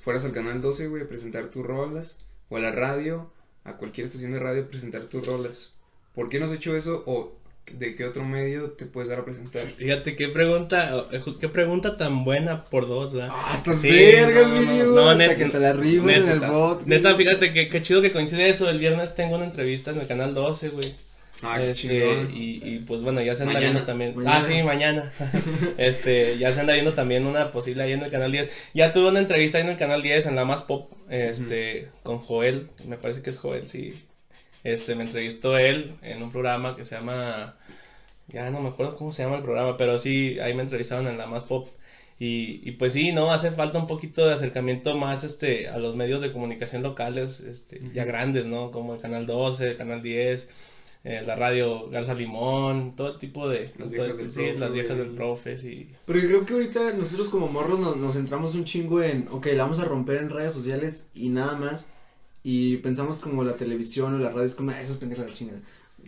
fueras al canal 12, güey, a presentar tus rolas, o a la radio, a cualquier estación de radio, a presentar tus rolas. ¿Por qué no has hecho eso? ¿O de qué otro medio te puedes dar a presentar?
Fíjate qué pregunta, eh, qué pregunta tan buena por dos, ¿verdad?
Ah, estás
Sí,
vergas,
no, no, no,
hasta
net-
que te la en el
neta,
bot.
Neta, fíjate que qué chido que coincide eso. El viernes tengo una entrevista en el canal 12, güey.
Ah, qué
Este,
chingón.
y, y pues bueno, ya se anda
Mañana,
viendo también.
mañana.
Ah, sí, mañana. este, ya se anda viendo también una posible ahí en el canal 10. Ya tuve una entrevista ahí en el canal 10 en la más pop, este, con Joel, me parece que es Joel, sí. Este, me entrevistó él en un programa que se llama ya no me acuerdo cómo se llama el programa, pero sí, ahí me entrevistaron en la más pop. Y, y pues sí, no, hace falta un poquito de acercamiento más este a los medios de comunicación locales, este, ya grandes, ¿no? Como el Canal 12, el Canal 10, eh, la radio Garza Limón, todo tipo de...
Las
todo
viejas
el-
del
sí,
profe,
las viejas del profe, sí.
Porque creo que ahorita nosotros como morros nos, nos centramos un chingo en, ok, la vamos a romper en redes sociales y nada más. Y pensamos como la televisión o la radio es como, ah, esos pendejos de la chingada.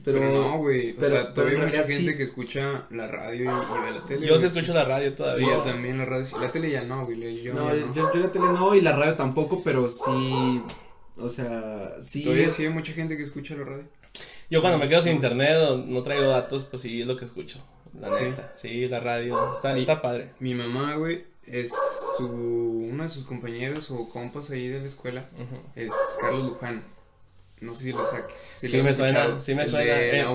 Pero,
Pero, no, güey. O
pero-
sea, todavía hay mucha gente
sí.
que escucha la radio y, y ve la tele.
Yo sí escucho la radio
Sí,
todavía.
yo también la radio. sí. La tele ya no, güey. Yo,
no, yo, yo la tele no y la radio tampoco, pero sí, o sea, sí.
Todavía
es-
sí hay mucha gente que escucha la radio.
Yo cuando me quedo sin
Sí.
internet o no traigo datos, pues sí, es lo que escucho. La
Sí.
neta. Sí, la radio. Está,
Y-
está padre.
Mi mamá, güey, es su, uno de sus compañeros o compas ahí de la escuela. Es Carlos Luján. No sé si lo saques. Si
Sí
lo
me suena, sí me
El
suena,
De
eh.
la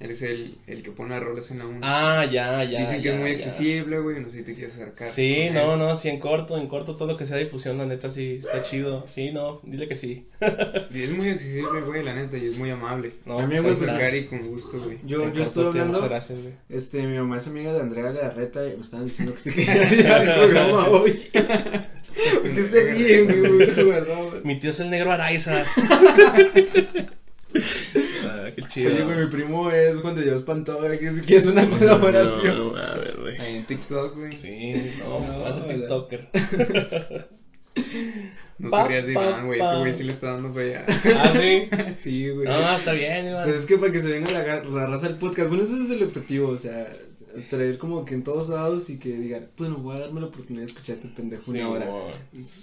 UNES. Él es el, el que pone las rolas en la UNES.
Ah, ya, ya.
Dicen que
ya,
es muy
ya.
accesible, güey. No sé si te quieres acercar.
Sí, no,
él.
no, sí, en corto, en corto, todo lo que sea difusión, la neta, sí, está chido. Sí, no, dile que sí.
Y es muy accesible, güey, la neta. Y es muy amable.
No,
También,
pues,
Se
güey,
está-
acercar y con gusto, güey.
Yo,
en
yo estuve hablando,
Muchas gracias, güey.
este, mi mamá es amiga de Andrea Legarreta y me estaban diciendo que se quería ir al programa hoy. Porque esté bien, güey.
Mi tío es el negro Araiza. ah, chido.
Oye, güey, mi primo es Juan de Dios Pantoja, que es, que es una colaboración.
No, no mames, güey.
Ahí en TikTok, güey.
Sí, no,
No,
el
ya.
TikToker.
No
Pa,
te rías de
pa,
Iván, güey. Ese güey sí le está dando para allá.
Ah, sí.
sí, güey.
No, está bien, Iván.
Pues es que para que se venga la, la raza del podcast, bueno, ese es el objetivo, o sea, traer como que en todos lados y que digan, bueno, voy a darme la oportunidad de escuchar a este pendejo
Sí,
una hora.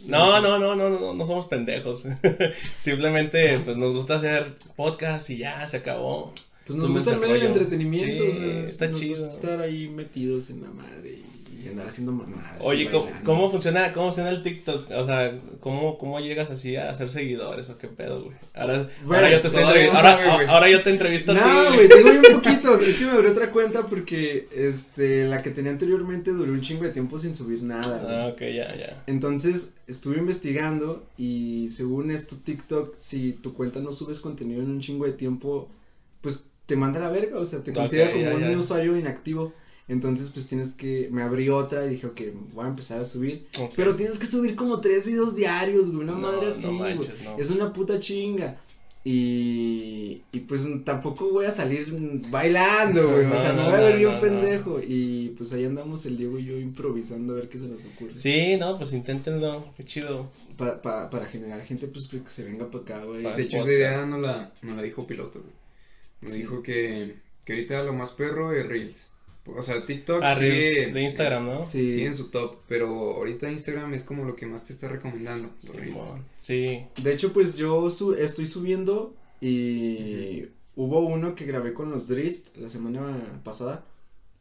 No, no, no, no, no, no somos pendejos. Simplemente, pues nos gusta hacer podcast y ya, se acabó.
Pues nos gusta el
me
medio del entretenimiento,
Sí,
o sea,
está
nos
chido.
gusta estar ahí metidos en la madre y, y andar haciendo mamadas.
Oye, ¿cómo, cómo funciona, cómo funciona el TikTok? O sea, ¿cómo, cómo llegas así a hacer seguidores o qué pedo, güey? Ahora,
Bueno,
ahora yo te estoy entrevistando. Ahora, yo te entrevisto a ti.
No, güey, tengo bien poquitos. Es que me abrí otra cuenta porque este la que tenía anteriormente duró un chingo de tiempo sin subir nada.
Ah, ok, ya, ya.
Entonces estuve investigando y según esto TikTok, si tu cuenta no subes contenido en un chingo de tiempo, pues te manda a la verga, o sea, te considera como
ya,
un
ya.
usuario inactivo. Entonces pues tienes que, me abrí otra y dije, ok, voy a empezar a subir. Pero tienes que subir como tres videos diarios, güey, una
No,
madre
no
así, güey.
no.
Es una puta chinga. Y, y pues tampoco voy a salir bailando, güey. o
No,
sea, me
no,
voy a ver
no,
bien
no,
pendejo. Y pues ahí andamos el Diego y yo improvisando a ver qué se nos ocurre.
Sí, no, pues inténtenlo, qué chido.
Pa- pa- para generar gente, pues que se venga para acá, güey.
De hecho, esa idea no la, no la dijo Piloto, güey.
Sí.
dijo que, que ahorita lo más perro es Reels. O sea, TikTok
Ah,
sigue
de Instagram, ¿no?
Sí.
sigue en su top, pero ahorita Instagram es como lo que más te está recomendando.
Sí. Sí.
De hecho, pues yo su- estoy subiendo y hubo uno que grabé con los Drist la semana pasada.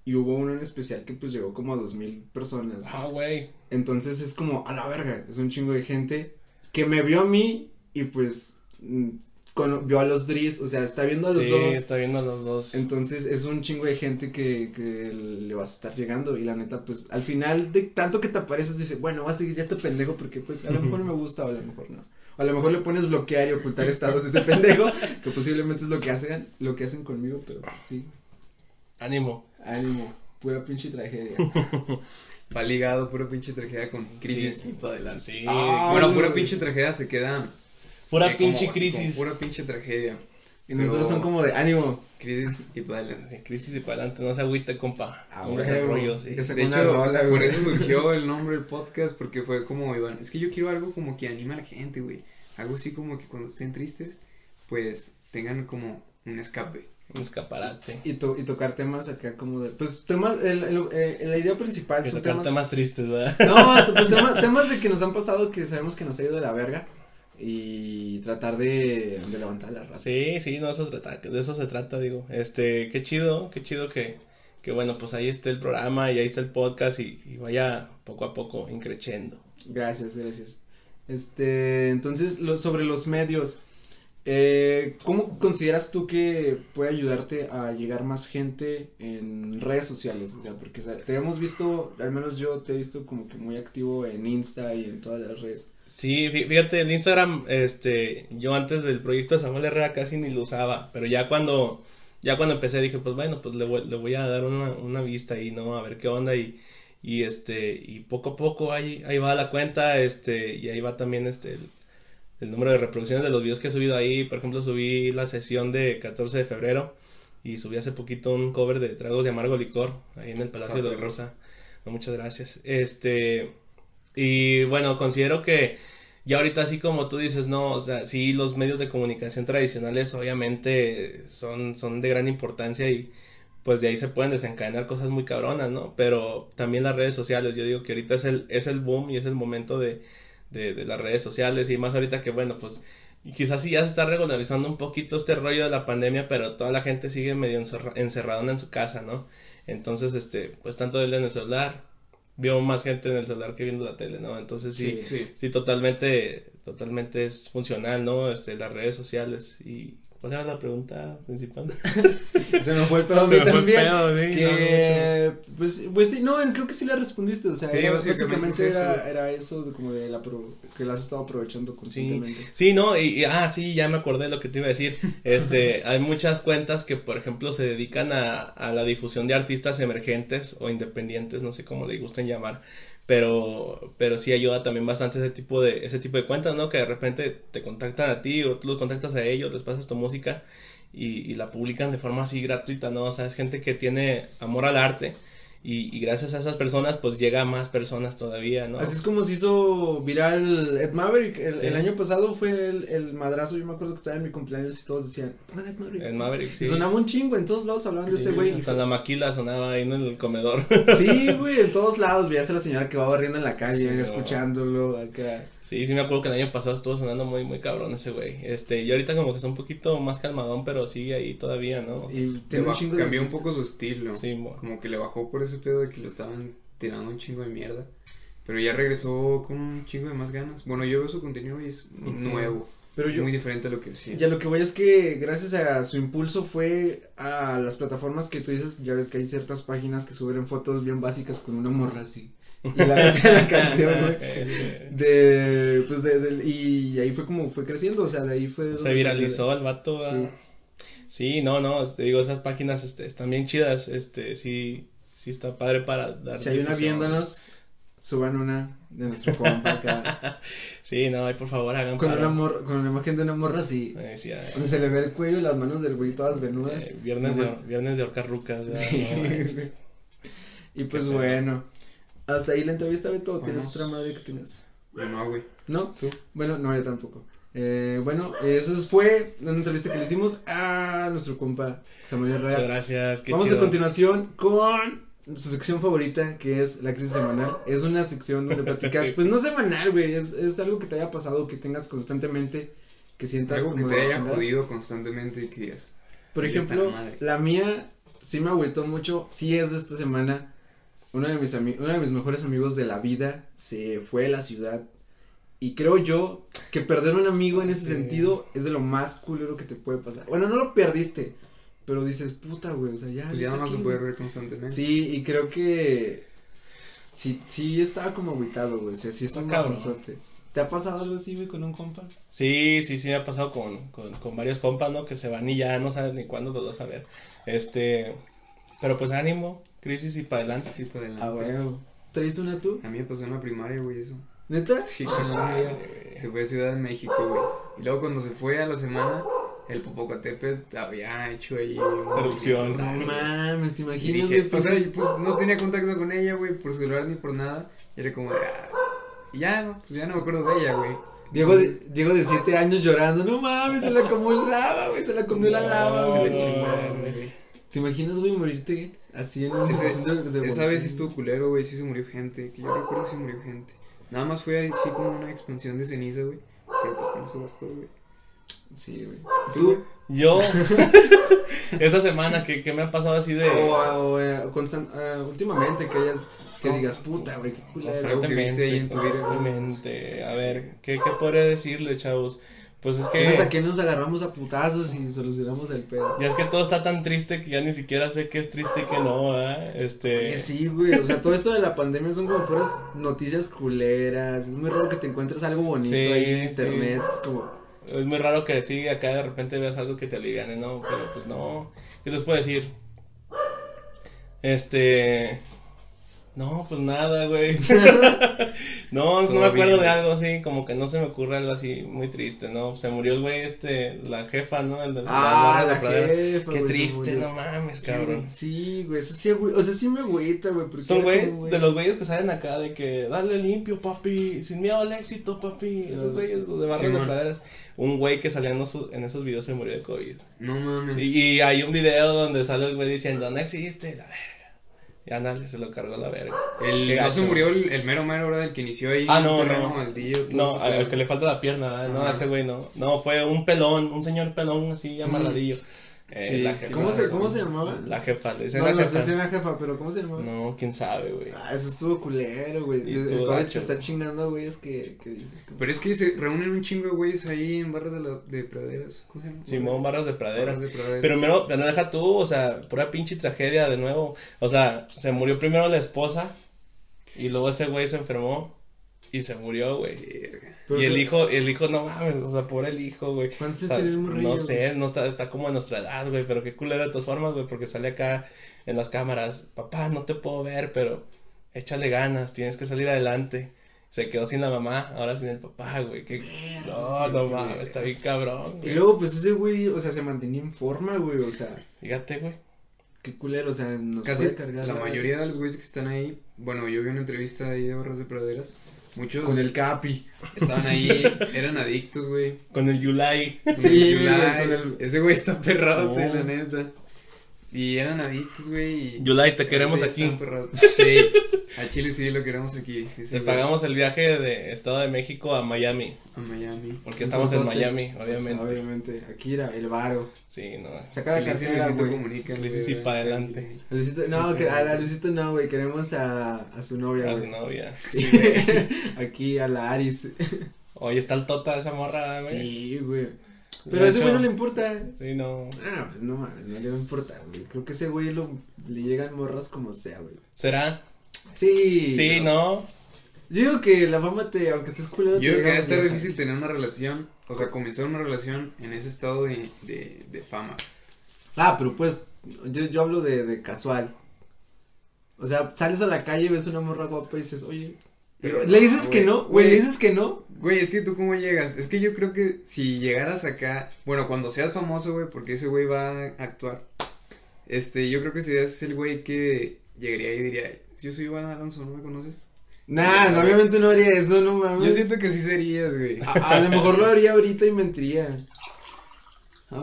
Y hubo uno en especial que pues llegó como a dos mil personas.
Ah, güey.
Entonces es como, a la verga, es un chingo de gente que me vio a mí y pues mm, con- vio a los Driz, o sea, está viendo a los
Sí,
dos.
está viendo a los dos.
Entonces es un chingo de gente que, que le vas a estar llegando y la neta, pues al final de tanto que te apareces, dice, bueno, va a seguir ya este pendejo porque pues a lo mejor me gusta o a lo mejor no. O a lo mejor le pones bloquear y ocultar estados a este pendejo, que posiblemente es lo que hacen, lo que hacen conmigo, pero sí,
Ánimo.
ánimo, pura pinche tragedia.
Va ligado, pura pinche tragedia con crisis
Sí.
y para adelante.
Sí.
Ah,
bueno,
sí,
pura pinche tragedia se queda.
Pura
eh, como
pinche
así,
crisis.
como Pura pinche tragedia.
Y nosotros
Pero-
son como de ánimo.
Crisis y para adelante.
De crisis y para adelante, no se agüite, compa.
Ah, huevo.
el rollo, sí.
Se-
De hecho,
rola,
por
güey.
eso surgió el nombre del podcast, porque fue como, Iván, es que yo quiero algo como que anime a la gente, güey. Algo así como que cuando estén tristes, pues tengan como un escape.
Un escaparate.
Y, to- y tocar temas acá como de, pues temas, el, el- eh, la idea principal
Que
son
tocar
temas,
temas tristes, ¿verdad?
no, pues tema- temas de que nos han pasado que sabemos que nos ha ido de la verga y tratar de, de levantar la raza.
Sí, sí, no, eso se trata, de eso se trata, digo. Este, qué chido, qué chido que, que bueno, pues ahí está el programa y ahí está el podcast y, y vaya poco a poco increciendo.
Gracias, gracias. Este, entonces, lo, sobre los medios, eh, ¿cómo consideras tú que puede ayudarte a llegar más gente en redes sociales? O sea, porque te hemos visto, al menos yo te he visto como que muy activo en Insta y en todas las redes.
Sí, fí- fíjate, el Instagram, este, yo antes del proyecto de Samuel Herrera casi ni lo usaba, pero ya cuando, ya cuando empecé dije, pues bueno, pues le voy, le voy a dar una, una vista y no, a ver qué onda y, y este, y poco a poco ahí, ahí va la cuenta, este, y ahí va también este, el, el número de reproducciones de los videos que he subido ahí. Por ejemplo, subí la sesión de 14 de febrero y subí hace poquito un cover de Tragos de Amargo Licor ahí en el Palacio de la Rosa. No, muchas gracias. Este, y bueno, considero que ya ahorita así como tú dices, no, o sea, sí los medios de comunicación tradicionales obviamente son, son de gran importancia y pues de ahí se pueden desencadenar cosas muy cabronas, ¿no? Pero también las redes sociales, yo digo que ahorita es el, es el boom y es el momento de, de, de las redes sociales y más ahorita que bueno, pues quizás sí ya se está regularizando un poquito este rollo de la pandemia, pero toda la gente sigue medio encerra encerrada en su casa, ¿no? Entonces, este, pues tanto él en el celular, veo más gente en el celular que viendo la tele, ¿no? Entonces sí, sí, sí, totalmente, totalmente es funcional, ¿no? Este, las redes sociales y ¿cuál era la pregunta principal?
Se me fue el pedo a mí también. Pedo, sí, que, no, pues, pues sí, no, creo que sí le respondiste, o sea,
sí,
era,
básicamente,
era, era, eso, de como de la pro, que la has estado aprovechando conscientemente.
Sí, sí no, y, y, ah, sí, ya me acordé de lo que te iba a decir, este, hay muchas cuentas que, por ejemplo, se dedican a, a la difusión de artistas emergentes o independientes, no sé cómo le gusten llamar, pero pero sí ayuda también bastante ese tipo de ese tipo de cuentas no que de repente te contactan a ti o tú los contactas a ellos les pasas tu música y, y la publican de forma así gratuita no o sea es gente que tiene amor al arte y, y, gracias a esas personas pues llega a más personas todavía, ¿no?
Así es como se hizo viral Ed Maverick, el, sí. el año pasado fue el, el, madrazo, yo me acuerdo que estaba en mi cumpleaños y todos decían, pongan Ed Maverick.
Ed Maverick, sí.
Y sonaba un chingo, en todos lados hablaban
sí,
de ese güey.
Hasta la maquila sonaba ahí en el comedor.
Sí, güey, en todos lados, veías a la señora que va barriendo en la calle, sí, escuchándolo, acá.
Sí, sí me acuerdo que el año pasado estuvo sonando muy, muy cabrón ese güey. Este, y ahorita como que está un poquito más calmadón, pero sigue ahí todavía, ¿no?
Y cambió un poco su estilo. Sí, como que le bajó por ese pedo de que lo estaban tirando un chingo de mierda. Pero ya regresó con un chingo de más ganas. Bueno, yo veo su contenido y es uh -huh. nuevo. Pero yo, muy diferente a lo que hacía.
Ya lo que voy es que gracias a su impulso fue a las plataformas que tú dices, ya ves que hay ciertas páginas que suben fotos bien básicas con una morra así. Y la, la canción, güey. De, pues de, de, y ahí fue como fue creciendo, o sea, de ahí fue.
Se viralizó el vato, sí. sí, no, no, te digo, esas páginas este, están bien chidas, este, sí, sí está padre para dar.
Si hay una viéndonos, suban una de nuestro compa acá.
sí, no, ahí por favor hagan
con una morra, con una imagen de una morra así.
Eh, sí, ay,
donde se le ve el cuello y las manos del güey todas venudas.
Eh, viernes, de, viernes de horcar rucas.
Sí. No, y pues bueno. Hasta ahí la entrevista, Beto. ¿Tienes otra madre que tienes?
Yo no, güey.
¿No? ¿Tú? Bueno, no, yo tampoco. Eh, bueno, esa fue una entrevista que le hicimos a nuestro compa Samuel Herrera.
Muchas gracias. Qué
Vamos
chido.
a continuación con su sección favorita, que es la crisis semanal. Es una sección donde platicas, pues no semanal, güey, es, es algo que te haya pasado, que tengas constantemente, que sientas
algo que te haya jodido constantemente y que digas.
Por ejemplo, la mía sí me agüitó mucho, sí es de esta semana. Uno de mis uno de mis mejores amigos de la vida se fue a la ciudad y creo yo que perder un amigo en ese sí. sentido es de lo más culero que te puede pasar. Bueno, no lo perdiste, pero dices, puta, güey, o sea, ya.
Pues ya no se puede ver constantemente.
Sí, y creo que. Sí, sí estaba como aguitado, güey. O sea, sí es un cabronzote. ¿Te ha pasado algo así, güey, con un compa?
Sí, sí, sí, me ha pasado con, con, con varios compas, ¿no? Que se van y ya no sabes ni cuándo los vas a ver. Este. Pero pues ánimo, crisis y para adelante.
Sí, para adelante.
Ah, güey. ¿Traes una tú?
A mí me pasó en la primaria, güey, eso.
¿Neta?
Sí, con una amiga. Se fue a Ciudad de México, güey. Y luego cuando se fue a la semana, el Popocatépetl había hecho ahí
erupción.
No mames, te imaginas,
dije, güey. Pues, o sea, pues no tenía contacto con ella, güey, por celular ni por nada. Y era como, ah, y ya, no, pues ya no me acuerdo de ella, güey.
Diego de, Diego de siete años llorando, no mames, se la comió el lava, güey, se la comió no, la lava,
se le chingaron, güey.
¿Te imaginas, güey, morirte así en un
ese, de, de Esa vez sí estuvo culero, güey, sí se murió gente, que yo recuerdo sí murió gente. Nada más fue así como una expansión de ceniza, güey. Pero pues con eso bastó, güey.
Sí, güey.
¿Tú? Yo. Esa semana que, que, me ha pasado así de.
O, o uh, constant, uh, últimamente que hayas. Que digas, puta, güey, qué culero.
Que viste ahí en tu vida.
A ver, ¿qué, ¿qué podría decirle, chavos? Pues es que.
¿A qué nos agarramos a putazos y solucionamos el pedo?
Ya es que todo está tan triste que ya ni siquiera sé qué es triste y qué no, ¿eh? Este.
Oye, sí, güey. O sea, todo esto de la pandemia son como puras noticias culeras. Es muy raro que te encuentres algo bonito sí, ahí en internet. Sí. Es como.
Es muy raro que sí, acá de repente veas algo que te aliviane, ¿no? Pero pues no. ¿Qué les puedo decir? Este. No, pues nada, güey. no, no me acuerdo
bien.
de algo así, como que no se me ocurre algo así muy triste, ¿no? Se murió el güey este, la jefa, ¿no? El de las
Ah, la
pradera.
jefa,
Qué triste, no mames, cabrón.
Sí, güey, eso sí, güey. O sea, sí me agüita, güey. porque
Son güey,
como,
de los güeyes que salen acá de que dale limpio, papi, sin miedo al éxito, papi. Esos güeyes los de barras
Sí,
de
man.
praderas. Un güey que salía en esos, en esos videos se murió de COVID.
No mames.
Y, y hay un video donde sale el güey diciendo, no existe, la verga. Y ándale, se lo cargó la verga.
El, no se murió el, el mero mero, ¿verdad? El que inició ahí.
Ah, no, no. No, al que le falta la pierna, no,
Ajá.
ese güey no. No, fue un pelón, un señor pelón así amarradillo. Eh,
Sí,
la
sí,
jefa.
¿Cómo se. ¿Cómo se llamaba?
La jefa, le dicen
No,
la jefa.
decían la jefa, pero ¿cómo se llamaba?
No, quién sabe, güey.
Ah, eso estuvo culero, güey. El COVID
gacho.
se está chingando, güey. Es que, que dices que-
Pero es que se reúnen un chingo de güeyes ahí en barras de, la, de praderas. ¿Cómo se llama?
Simón Barras de Praderas.
Barras de praderas.
Pero primero, pero deja tú, o sea, pura pinche tragedia de nuevo. O sea, se murió primero la esposa y luego ese güey se enfermó y se murió, güey. Y el hijo, el hijo, no mames, o sea, por el hijo, güey.
¿Cuántos
O sea,
tenía el morrillo,
No sé, no está, está como a nuestra edad, güey, pero qué culero de todas formas, güey, porque sale acá en las cámaras, papá, no te puedo ver, pero échale ganas, tienes que salir adelante. Se quedó sin la mamá, ahora sin el papá, güey. que- No, no mames, está bien cabrón,
Y
güey.
luego, pues ese güey, o sea, se mantenía en forma, güey. O sea,
Fíjate, güey.
qué culero, o sea, nos
Casi
puede cargar.
la mayoría de los güeyes que están ahí, bueno, yo vi una entrevista ahí de barras de praderas. Muchos
Con el Capi.
estaban ahí, eran adictos, güey.
Con el Yulai.
Con
Sí,
el Yulai.
con el-
Ese güey está perrote,
No.
la neta. Y eran adictos, güey. y-
Yulai, te queremos aquí.
Sí, a Chile sí lo queremos aquí.
Te pagamos el viaje de Estado de México a Miami.
A Miami.
Porque estamos en. Miami,
sea,
obviamente.
obviamente. Aquí era el varo.
Sí, no.
Saca la cartera,
Luisito
güey.
Comunica, güey,
y pa' adelante.
A Luisito, no, que, a, Luisito no, güey. Queremos a, a su novia,
A su novia.
Sí, Aquí a la Aris.
Oye, está el tota de esa morra, güey.
Sí, güey. Pero a ese
hecho-
güey no le importa.
Sí, no.
Ah, pues no mames, no le va a importar, güey. Creo que ese güey lo, le llegan morras como sea, güey.
¿Será?
Sí.
Sí, no.
Yo digo que la fama te, aunque estés culero,
Yo creo que va a estar difícil tener una relación, o sea, comenzar una relación en ese estado de, de, de fama.
Ah, pero pues, yo, yo hablo de, de casual. O sea, sales a la calle, ves una morra guapa y dices, oye.
Pero
le dices que no, güey, le dices que no.
Güey, es que tú cómo llegas. Es que yo creo que si llegaras acá, bueno, cuando seas famoso, güey, porque ese güey va a actuar. Este, yo creo que serías el güey que llegaría y diría, yo soy Iván Alonso, ¿no me conoces?
Nah, no, obviamente no haría eso, no mames.
Yo siento que sí serías, güey.
A, a lo mejor lo haría ahorita y mentiría.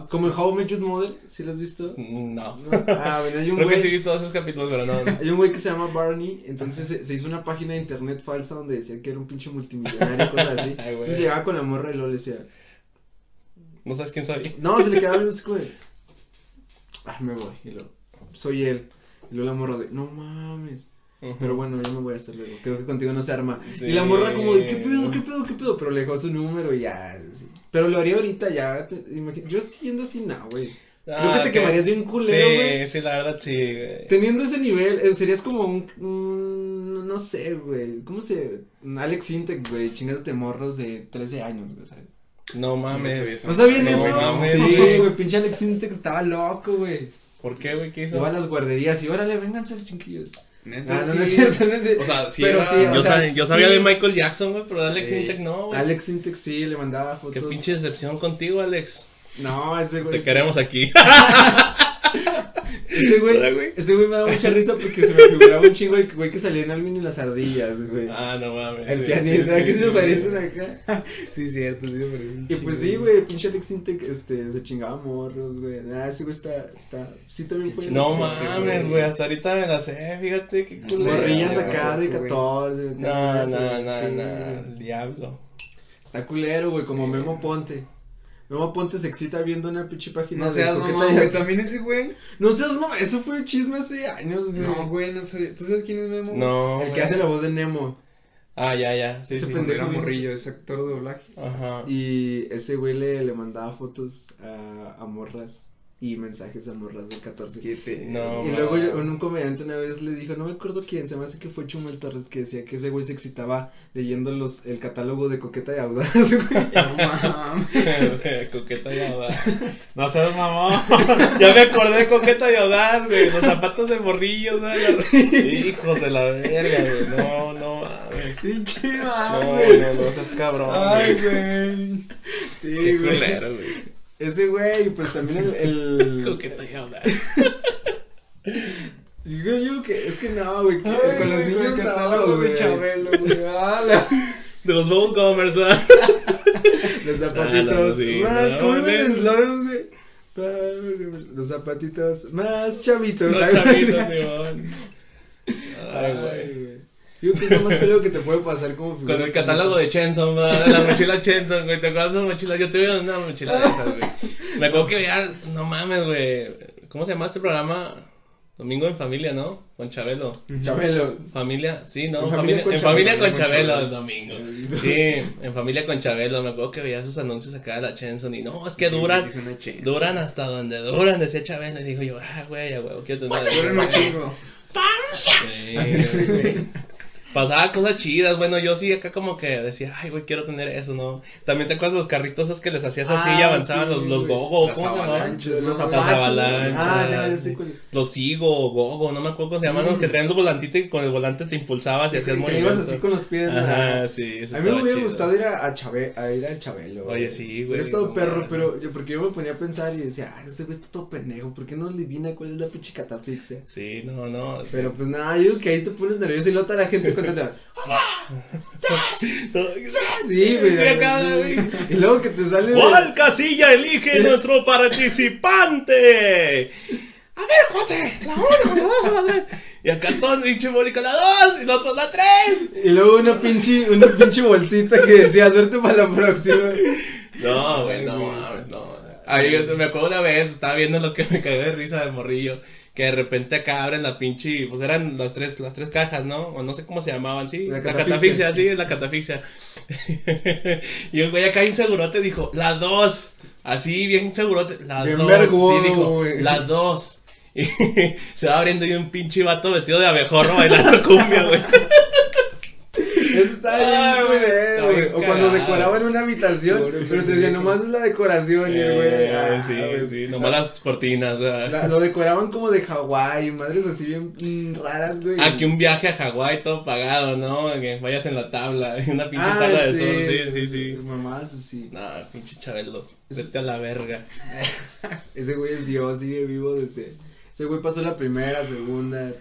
Como en How I Met Your Mother, ¿sí lo has visto?
No.
No. Ah, bueno, hay un
Creo que
güey.
sí vi todos esos capítulos, pero no. no.
Hay un güey que se llama Barney, entonces se, se hizo una página de internet falsa donde decía que era un pinche multimillonario y cosas así.
Ay, güey.
Y se llegaba con la morra y luego le decía,
No sabes quién soy.
no, se le quedaba viendo así como de, ah, me voy, y luego, soy él. Y luego la morra de, no mames. Pero bueno, yo me voy hasta luego. Creo que contigo no se arma.
Sí.
Y la morra como de, ¿qué pedo, qué pedo, qué pedo? Pero le dejó su número y ya. sí. Pero lo haría ahorita ya. te- yo siguiendo así, no, güey. Creo
Ah,
que te quemarías bien culero, güey.
Sí, sí, la verdad sí, güey.
Teniendo ese nivel, eh, serías como un, un- no sé, güey, ¿cómo se? un Alex Intec, güey, chingándote morros de 13 años, güey, ¿sabes?
No
No
mames.
eso.
¿No sabían
No
eso?
mames,
sí,
güey.
güey, pinche Alex Intec estaba loco, güey.
¿Por qué, güey? ¿Qué hizo?
Iba a las guarderías y órale, vénganse, chinquillos.
Neta,
Ah, no,
sí.
no es cierto, no es cierto.
O sea, sí
Pero
era-
sí,
Yo,
o sea,
sab- yo sabía
sí
de Michael Jackson, güey, pero de Alex
Sí.
Intec no, güey.
Alex Intec sí, le mandaba fotos.
Qué pinche decepción contigo, Alex.
No, ese güey.
Te queremos aquí.
Ese güey,
¿Verdad, güey?
ese güey me da mucha risa porque se me figuraba un chingo el güey que salía en Alvin y las ardillas, güey.
ah, no mames.
el
sí,
pianista,
sí,
¿a qué
sí,
se parecen acá?
Sí, cierto, sí me parece. un
Y pues sí, güey, pinche Alex Intec, este, se chingaba morros, güey. Ah, ese güey está, está, sí también fue.
No mames, güey, hasta ahorita me la sé, fíjate qué culero.
Morrillas acá de
Güey.
14, güey,
No, no, no, no, diablo.
Está culero, güey, como. Memo Ponte. Memo Ponte se excita viendo una pinche página
No seas mamá, güey. También ese güey.
No seas mamá, eso fue chisme hace años, güey.
No, güey, no soy. ¿Tú sabes quién es Memo?
No.
El que hace la voz de Nemo.
Ah, ya, ya. Sí,
Ese
sí.
Pendejo.
era morrillo, es actor de doblaje.
Ajá.
Y ese güey le, le mandaba fotos a, a morras. Y mensajes a morras del 14.
Qué pe-
No.
Y luego yo- un comediante una vez le dijo, no me acuerdo quién, se me hace que fue Chumel Torres, que decía que ese güey se excitaba leyendo los, el catálogo de Coqueta y Audaz, güey.
No mames.
coqueta y audaz. No seas mamón. ya me acordé de coqueta y audaz, güey. Los zapatos de morrillos, güey. Hijos de la verga, güey. No, no mames.
Pinche
No,
mames.
no, no seas cabrón.
Ay,
güey.
güey.
Sí,
Qué
güey.
culero, güey.
Ese güey, pues también el... el... Digo yo que, es que no, güey, con los niños
catálogo de
güey.
Chabelo, güey.
De los Bubblegomers, ¿verdad?
Los zapatitos. Más, ¿cómo el
güey.
Los zapatitos más chavitos.
Los chavitos, Ay, güey.
Güey. Yo que es lo más feo que te puede pasar como figura.
Con el catálogo de Chenson, la mochila Chenson, güey. ¿Te acuerdas de esas mochilas? Yo tuve una mochila de esas, güey. Me acuerdo que veía, no mames, güey. ¿Cómo se llama este programa? Domingo en familia, ¿no? Con Chabelo.
Chabelo.
Familia, sí, ¿no?
En
familia,
con
en familia
Chabelo,
con el domingo. Sí, en familia con Chabelo. Me acuerdo que veía esos anuncios acá de la Chenson y no, es que
Sí,
duran,
chinga.
duran hasta donde duran, decía Chabelo. Y digo yo, ah, güey, a huevo, quiero tener.
Duran un chingo.
Sí, güey. Pasaba cosas chidas, bueno, yo sí acá como que decía, ay, güey, quiero tener eso, ¿no? También te acuerdas de los carritos esos que les hacías así y
Ah,
avanzaban
sí,
los, los gogo,
Las
¿cómo se llamaban?
Los apachos.
avalanchas.
Ah, no, ya sé cuál es.
Los sigo, gogo, no me acuerdo cómo se llamaban, los que traían el volantito y con el volante te impulsabas y hacías
Que ibas
movimientos.
así con los pies.
Ajá, sí, eso
A mí me hubiera
chido.
gustado ir a, a, a ir al Chabelo.
Oye, sí, güey,
Hubiera estado
no
perro, pero yo, porque yo me ponía a pensar y decía, ay, ese güey está todo pendejo, ¿por qué no adivina cuál es la pinche catafixia?
Sí, no, no.
Pero pues nada, yo digo que ahí te pones nervioso y toda la gente Sí, güey. Y luego que te sale.
¿Cuál casilla elige nuestro participante? A ver, cuate, la uno, la dos, la tres. Y acá todos, pinche Mónica, la dos, y nosotros la tres.
Y luego una pinche, una pinche bolsita que decía, suerte para la próxima.
No, güey, no mames, no. Ahí yo me acuerdo una vez, estaba viendo lo que me cagué de risa de morrillo. Que de repente acá abren la pinche, pues eran las tres, las tres cajas, ¿no? O no sé cómo se llamaban, sí.
La
La,
catafixia.
catafixia, sí, la catafixia. y el güey acá insegurote dijo, la dos. Así, bien insegurote, la
Bien
dos. sí, dijo,
güey.
la dos. Y se va abriendo y un pinche vato vestido de abejorro bailando cumbia, güey.
Eso
Ah,
bien
güey, está
O cuando
cagado.
decoraban una habitación,
Pobre
pero te decían, nomás es la decoración. Güey,
Eh,
ah,
sí,
güey.
sí, nomás las cortinas.
La- lo decoraban como de Hawái, madres así bien mm, raras, güey.
Aquí un viaje a Hawái todo pagado, ¿no? Que vayas en la tabla, una pinche
Ah,
tabla de
sí.
sol, sí, sí, sí.
Mamás así.
No, pinche Chabelo, vete a la verga.
Ese güey es Dios, sigue vivo desde. Ese güey pasó la primera, segunda.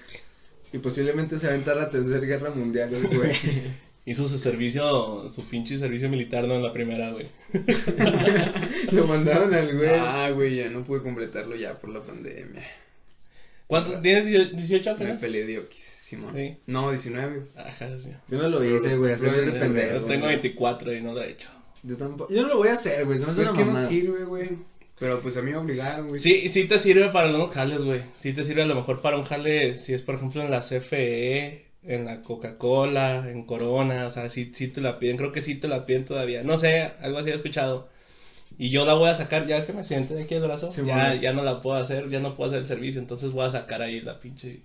Y posiblemente se va a aventar la tercera guerra mundial, güey.
Hizo su servicio, su pinche servicio militar, no en la primera, güey.
Lo mandaron al güey.
Ah, güey, ya no pude completarlo ya por la pandemia.
¿Cuántos? ¿Tienes 18
Me
apenas?
peleé de Oquis, Simón.
Sí.
No, 19.
Ajá, sí.
Yo no lo hice, güey, así
no-
pendejo.
Yo tengo 24 y no lo he hecho.
Yo tampoco. Yo no lo voy a hacer, güey. Se me hace
Pues
una
que no sirve, güey. Pero pues a mí me obligaron, güey.
Sí, sí te sirve para algunos jales, güey. Sí te sirve a lo mejor para un jale, si es por ejemplo en la CFE, en la Coca-Cola, en Corona, o sea, sí, sí te la piden, creo que sí te la piden todavía. No sé, algo así he escuchado. Y yo la voy a sacar, ya es que me accidenté de aquí el brazo,
Sí,
ya, ya no la puedo hacer, ya no puedo hacer el servicio, entonces voy a sacar ahí la pinche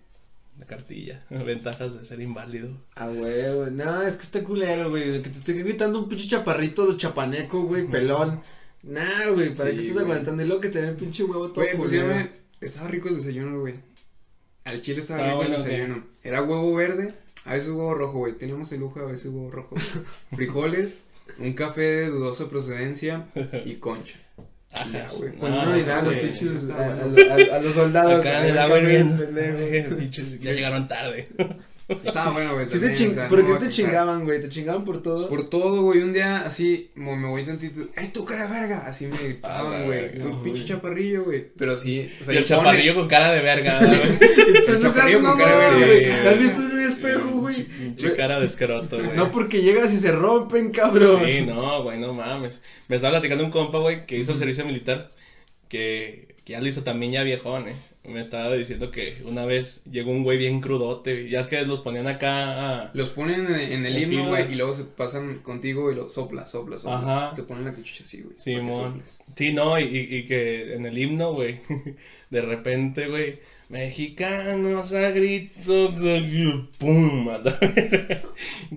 la cartilla. Ventajas de ser inválido.
Ah, güey, güey. No, es que está culero, güey. Que te esté gritando un pinche chaparrito de chapaneco, güey, pelón. Nah, güey, ¿para
Sí,
qué estás
güey.
aguantando? Y luego que te den el pinche huevo todo
Güey, pues ya me... Estaba rico el desayuno, güey. Al chile estaba
Estaba
rico el desayuno. Era huevo verde, a veces huevo rojo, güey. Teníamos el lujo de a veces huevo rojo. Frijoles, un café de dudosa procedencia y concha. Ya, güey.
No,
Cuando uno le da a los pinches a, a- a- a los soldados.
Acá el agua ya llegaron tarde.
Estaba bueno, güey.
Sí te
también,
ching-
o sea,
¿Por
no
qué te chingaban, güey? ¿Te chingaban por todo?
Por todo, güey. Un día así, mo- me voy tantito. ¡Ey, tú cara de verga! Así me
Ah,
gritaban, güey.
verga,
Un pinche chaparrillo, güey. Pero sí, o sea,
y el
pone-
chaparrillo con cara de verga,
El chaparrillo
no
con cara de verga.
¿Has visto en un espejo, güey?
Pinche cara de escroto, güey.
No porque llegas y se rompen, cabrón.
Sí, no, güey, no mames. Me estaba platicando un compa, güey, que hizo el servicio militar, que que ya lo hizo también ya viejón, ¿eh? Me estaba diciendo que una vez llegó un güey bien crudote, ya es que los ponían acá a-
Los ponen en, en el himno, güey, y luego se pasan contigo y lo sopla, sopla, sopla.
Ajá.
Te ponen la cachucha así, güey. soples.
Sí, no, y, y- que en el himno, güey, de repente, güey, mexicanos a gritos de pum,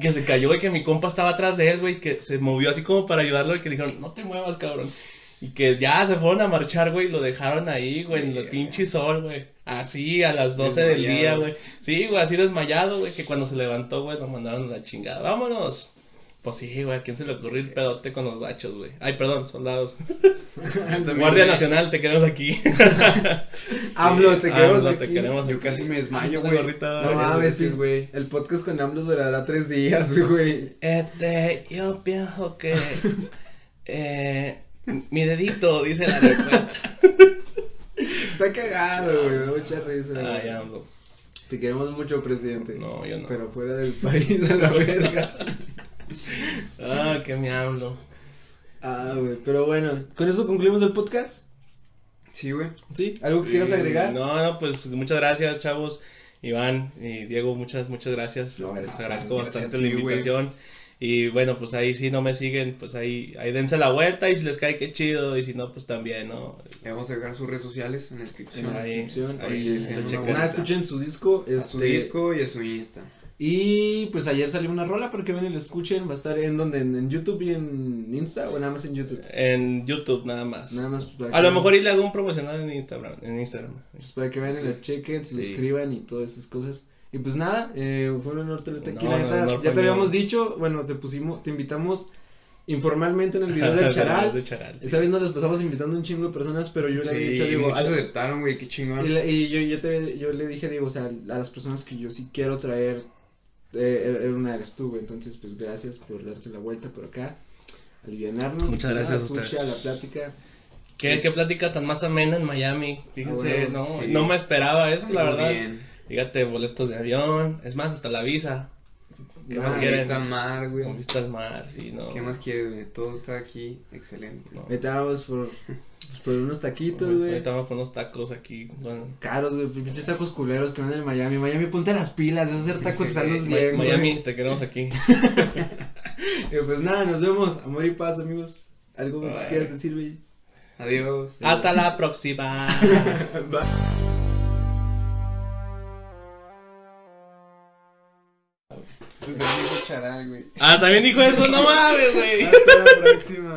que se cayó, güey, que mi compa estaba atrás de él, güey, que se movió así como para ayudarlo y que dijeron, no te muevas, cabrón. Y que ya se fueron a marchar, güey, y lo dejaron ahí, güey, en el pinche sol, güey. Así, a las 12 del día, güey. Sí, güey, así desmayado, güey, que cuando se levantó, güey, lo mandaron a la chingada. Vámonos. Pues sí, güey, ¿a quién se le ocurrió el pedote con los bachos, güey? Ay, perdón, soldados.
También,
Guardia
güey,
Nacional, te queremos aquí.
AMLO, te queremos
AMLO,
aquí.
te queremos
Yo
aquí.
casi me desmayo, güey.
gorrita.
No mames,
veces,
sí.
güey.
El podcast con AMLO durará tres días, güey.
Este, yo pienso que eh, mi dedito, dice la respuesta.
Está cagado, güey. Me da mucha risa.
Ay,
güey.
AMLO.
Te queremos mucho, presidente.
No, yo no.
Pero fuera del país, a la verga.
Ah, que me hablo.
Ah, güey. Pero bueno, ¿con eso concluimos el podcast?
Sí, güey.
¿Sí? ¿Algo que quieras agregar?
No, no, pues muchas gracias, chavos. Iván y Diego, muchas, muchas gracias.
No,
Les agradezco
gracias
bastante la
ti, güey.
Y bueno, pues ahí si no me siguen, pues ahí, ahí dense la vuelta y si les cae qué chido y si no, pues también, ¿no?
Vamos a dejar sus redes sociales en la descripción.
En la
Ahí,
descripción.
ahí, lo
escuchen su disco.
A su
este,
disco y a su Insta.
Y pues ayer salió una rola para que ven y lo escuchen. Va a estar en donde, en, en YouTube y en Insta o nada más en YouTube.
En YouTube nada más.
Nada más para
A
que
lo mejor y le hago un promocional en Instagram. En Instagram.
Pues para que vayan y la chequen, se lo
Sí.
escriban y todas esas cosas. Y pues nada, eh, fue un honor tenerte aquí.
No,
la
no,
neta,
honor
ya
fue
te habíamos dicho, bueno, te pusimos, te invitamos informalmente en el video del charal.
De Charal, sí.
Esa vez nos los pasamos invitando un chingo de personas, pero yo le había dicho
Sí,
a-
aceptaron, güey, qué chingón.
y, le- y yo, yo, te- yo le dije a Diego, o sea, a las personas que yo sí quiero traer, eh, era- era una eres tú, güey. Entonces, pues gracias por darte la vuelta por acá, alivianarnos.
Muchas
y
gracias a ustedes.
la plática.
¿Qué, qué plática tan más amena en Miami. Fíjense,
Ah, bueno,
no,
sí.
no me esperaba eso, la verdad.
bien.
Fíjate, boletos de avión. Es más, hasta la visa. ¿Qué
Ah,
más
Con
quieren?
vista al mar, güey.
Con vista al mar, sí, no.
¿Qué más quieres, güey? Todo está aquí excelente.
No.
Por, pues, por unos taquitos, güey.
Vamos por unos tacos aquí. Bueno,
Caros, güey, pinches tacos culeros que venden en Miami. Miami, ponte las pilas, vas a hacer tacos
Sí,
sanos
sí.
bien, güey.
Miami, te queremos aquí.
Y pues nada, nos vemos. Amor y paz, amigos. ¿Algo que
Bye.
quieras decir, güey?
Adiós.
Hasta la próxima.
Charal, güey.
ah, también dijo eso, no mames, güey.
Hasta la próxima.